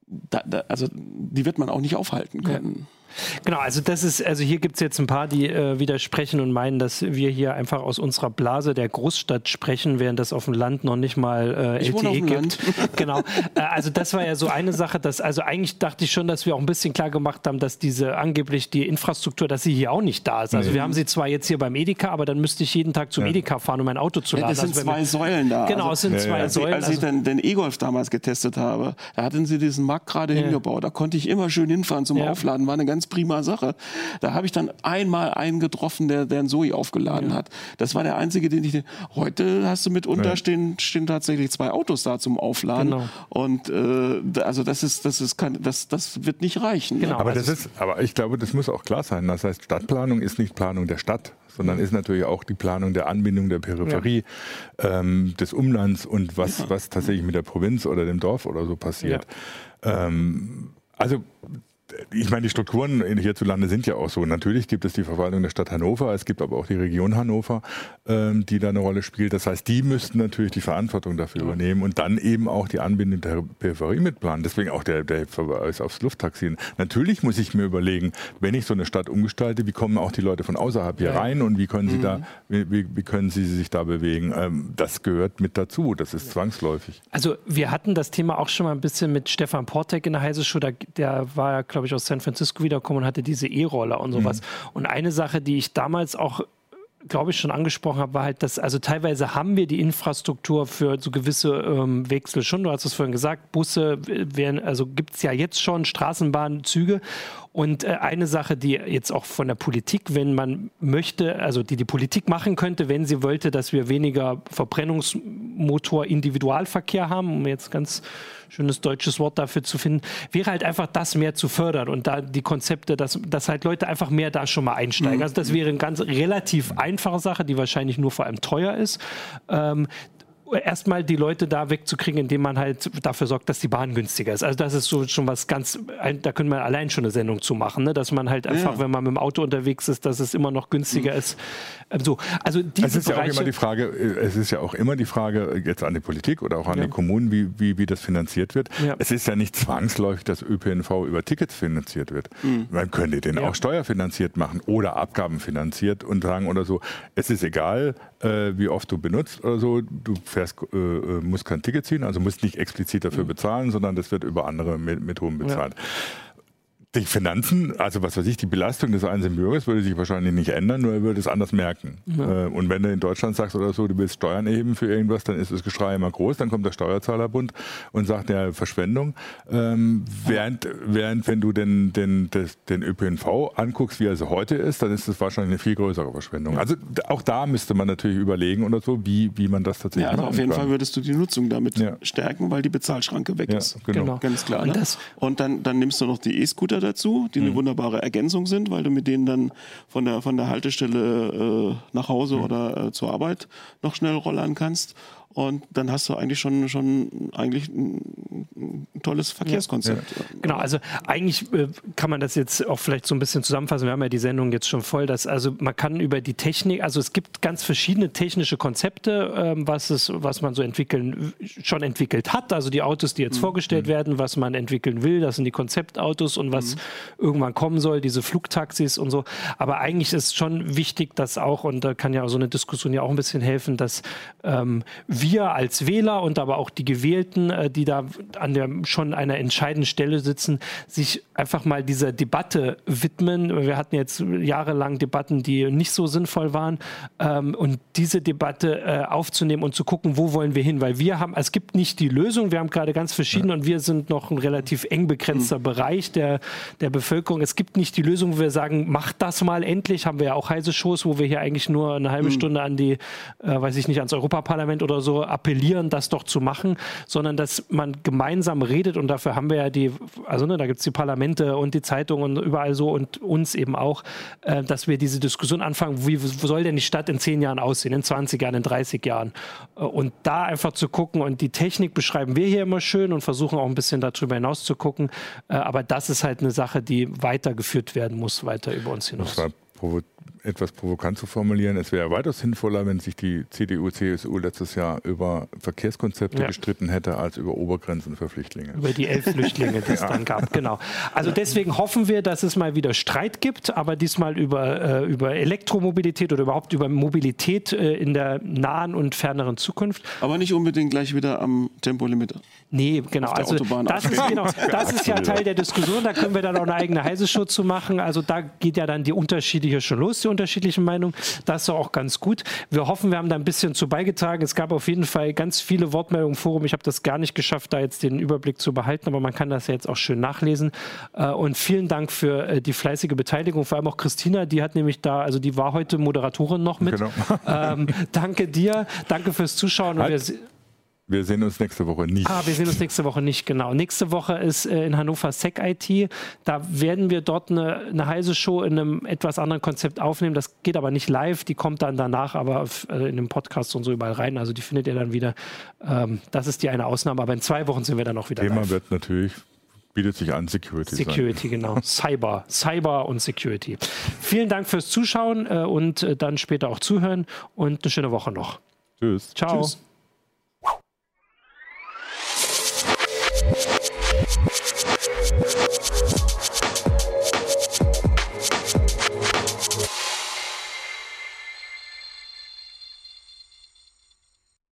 da, da, also die wird man auch nicht aufhalten können. Ja. Genau, also das ist, also hier gibt es jetzt ein paar, die äh, widersprechen und meinen, dass wir hier einfach aus unserer Blase der Großstadt sprechen, während das auf dem Land noch nicht mal äh, LTE gibt. Land. Genau. Äh, also das war ja so eine Sache, dass, also eigentlich dachte ich schon, dass wir auch ein bisschen klar gemacht haben, dass diese angeblich die Infrastruktur, dass sie hier auch nicht da ist. Also nee. wir haben sie zwar jetzt hier beim Edeka, aber dann müsste ich jeden Tag zum ja. Edeka fahren, um mein Auto zu laden. Ja, es sind also, zwei Säulen da. Genau, es sind ja, zwei Säulen. Als ich den, den E-Golf damals getestet habe, da hatten sie diesen Markt gerade hingebaut. Da konnte ich immer schön hinfahren zum Aufladen. War eine ganz prima Sache. Da habe ich dann einmal einen getroffen, der, der einen Zoe aufgeladen ja. hat. Das war der einzige, den ich. Heute hast du mitunter ja. stehen, stehen tatsächlich zwei Autos da zum Aufladen. Genau. Und äh, also das ist, das ist kein, das, das wird nicht reichen. Genau. Aber das ist, aber ich glaube, das muss auch klar sein. Das heißt, Stadtplanung ist nicht Planung der Stadt, sondern mhm. ist natürlich auch die Planung der Anbindung der Peripherie, ja. ähm, des Umlands und was, ja. was tatsächlich mit der Provinz oder dem Dorf oder so passiert. Ja. Ähm, also ich meine, die Strukturen hierzulande sind ja auch so. Natürlich gibt es die Verwaltung der Stadt Hannover, es gibt aber auch die Region Hannover, ähm, die da eine Rolle spielt. Das heißt, die müssten natürlich die Verantwortung dafür übernehmen und dann eben auch die Anbindung der Peripherie mitplanen. Deswegen auch der, der Verweis aufs Lufttaxi. Natürlich muss ich mir überlegen, wenn ich so eine Stadt umgestalte, wie kommen auch die Leute von außerhalb hier rein und wie können sie mhm. da, wie, wie, können sie sich da bewegen? Ähm, das gehört mit dazu. Das ist zwangsläufig. Also wir hatten das Thema auch schon mal ein bisschen mit Stefan Portek in der Heise Show. Der war ja, glaube ich, aus San Francisco wiedergekommen und hatte diese E-Roller und sowas. Mhm. Und eine Sache, die ich damals auch glaube ich, schon angesprochen habe, war halt, dass also teilweise haben wir die Infrastruktur für so gewisse ähm, Wechsel schon. Du hast es vorhin gesagt, Busse werden, also gibt es ja jetzt schon Straßenbahnen, Züge. Und äh, eine Sache, die jetzt auch von der Politik, wenn man möchte, also die die Politik machen könnte, wenn sie wollte, dass wir weniger Verbrennungsmotor-Individualverkehr haben, um jetzt ganz schönes deutsches Wort dafür zu finden, wäre halt einfach das mehr zu fördern und da die Konzepte, dass, dass halt Leute einfach mehr da schon mal einsteigen. Mhm. Also das wäre eine ganz relativ einfache Sache, die wahrscheinlich nur vor allem teuer ist. Ähm, erstmal die Leute da wegzukriegen, indem man halt dafür sorgt, dass die Bahn günstiger ist. Also das ist so schon was ganz, da können wir allein schon eine Sendung zu machen, ne? dass man halt einfach, ja. wenn man mit dem Auto unterwegs ist, dass es immer noch günstiger mhm. ist. So, also diese es ist Bereiche, ja auch immer die Frage, es ist ja auch immer die Frage jetzt an die Politik oder auch an ja. die Kommunen, wie, wie, wie das finanziert wird. Ja. Es ist ja nicht zwangsläufig, dass ÖPNV über Tickets finanziert wird. Mhm. Man könnte den auch steuerfinanziert machen oder abgabenfinanziert und sagen oder so, es ist egal, äh, wie oft du benutzt oder so, du fährst, äh, äh, musst kein Ticket ziehen, also musst nicht explizit dafür mhm. bezahlen, sondern das wird über andere Methoden bezahlt. Ja die Finanzen, also was weiß ich, die Belastung des einzelnen Bürgers würde sich wahrscheinlich nicht ändern, nur er würde es anders merken. Ja. Äh, und wenn du in Deutschland sagst oder so, du willst Steuern erheben für irgendwas, dann ist das Geschrei immer groß, dann kommt der Steuerzahlerbund und sagt ja Verschwendung. Ähm, während, während wenn du den, den, den, den ÖPNV anguckst, wie er so heute ist, dann ist das wahrscheinlich eine viel größere Verschwendung. Also auch da müsste man natürlich überlegen oder so, wie, wie man das tatsächlich ja, also auf jeden kann. Fall würdest du die Nutzung damit ja. stärken, weil die Bezahlschranke weg ist. Genau. genau. Ganz klar. Und, ne? und dann, dann nimmst du noch die E-Scooter dazu, die eine mhm. wunderbare Ergänzung sind, weil du mit denen dann von der, von der Haltestelle äh, nach Hause mhm. oder äh, zur Arbeit noch schnell rollern kannst. Und dann hast du eigentlich schon, schon eigentlich ein, ein tolles Verkehrskonzept. Ja. Genau, also eigentlich äh, kann man das jetzt auch vielleicht so ein bisschen zusammenfassen. Wir haben ja die Sendung jetzt schon voll, dass also man kann über die Technik, also es gibt ganz verschiedene technische Konzepte, ähm, was es, was man so entwickeln, schon entwickelt hat. Also die Autos, die jetzt mhm. vorgestellt mhm. werden, was man entwickeln will, das sind die Konzeptautos und was mhm. irgendwann kommen soll, diese Flugtaxis und so. Aber eigentlich ist schon wichtig, dass auch, und da kann ja so eine Diskussion ja auch ein bisschen helfen, dass ähm, wir als Wähler und aber auch die Gewählten, äh, die da an der schon einer entscheidenden Stelle sitzen, sich einfach mal dieser Debatte widmen. Wir hatten jetzt jahrelang Debatten, die nicht so sinnvoll waren. Ähm, und diese Debatte äh, aufzunehmen und zu gucken, wo wollen wir hin? Weil wir haben, es gibt nicht die Lösung, wir haben gerade ganz verschiedene und wir sind noch ein relativ eng begrenzter mhm. Bereich der, der Bevölkerung. Es gibt nicht die Lösung, wo wir sagen, macht das mal endlich. Haben wir ja auch heiße Shows, wo wir hier eigentlich nur eine halbe mhm. Stunde an die, äh, weiß ich nicht, ans Europaparlament oder so appellieren, das doch zu machen, sondern dass man gemeinsam redet. Und dafür haben wir ja die, also ne, da gibt es die Parlamente und die Zeitungen und überall so und uns eben auch, äh, dass wir diese Diskussion anfangen, wie soll denn die Stadt in zehn Jahren aussehen, in 20 Jahren, in 30 Jahren? Äh, und da einfach zu gucken und die Technik beschreiben wir hier immer schön und versuchen auch ein bisschen darüber hinaus zu gucken, äh, aber das ist halt eine Sache, die weitergeführt werden muss, weiter über uns hinaus etwas provokant zu formulieren, es wäre weitaus sinnvoller, wenn sich die CDU, CSU letztes Jahr über Verkehrskonzepte ja. gestritten hätte, als über Obergrenzen für Flüchtlinge. Über die elf Flüchtlinge, die es ja. dann gab, genau. Also deswegen hoffen wir, dass es mal wieder Streit gibt, aber diesmal über, äh, über Elektromobilität oder überhaupt über Mobilität äh, in der nahen und ferneren Zukunft. Aber nicht unbedingt gleich wieder am Tempolimit. Nee, genau. Also das ist, genau, das ist ja Teil der Diskussion, da können wir dann auch eine eigene Heise-Show zu machen. Also da geht ja dann die Unterschiede hier schon los, die unterschiedlichen Meinungen. Das ist auch ganz gut. Wir hoffen, wir haben da ein bisschen zu beigetragen. Es gab auf jeden Fall ganz viele Wortmeldungen im Forum. Ich habe das gar nicht geschafft, da jetzt den Überblick zu behalten, aber man kann das ja jetzt auch schön nachlesen. Äh, und vielen Dank für äh, die fleißige Beteiligung, vor allem auch Christina, die hat nämlich da, also die war heute Moderatorin noch mit. Genau. Ähm, danke dir, danke fürs Zuschauen. Halt. Wir sehen uns nächste Woche nicht. Ah, wir sehen uns nächste Woche nicht, genau. Nächste Woche ist äh, in Hannover Sec IT. Da werden wir dort eine, eine heiße Show in einem etwas anderen Konzept aufnehmen. Das geht aber nicht live, die kommt dann danach, aber äh, in dem Podcast und so überall rein. Also die findet ihr dann wieder. Ähm, das ist die eine Ausnahme, aber in zwei Wochen sind wir dann auch wieder Thema live. Thema wird natürlich bietet sich an, Security. Security, sein. genau. Cyber, Cyber und Security. Vielen Dank fürs Zuschauen äh, und äh, dann später auch zuhören und eine schöne Woche noch. Tschüss. Ciao. Tschüss.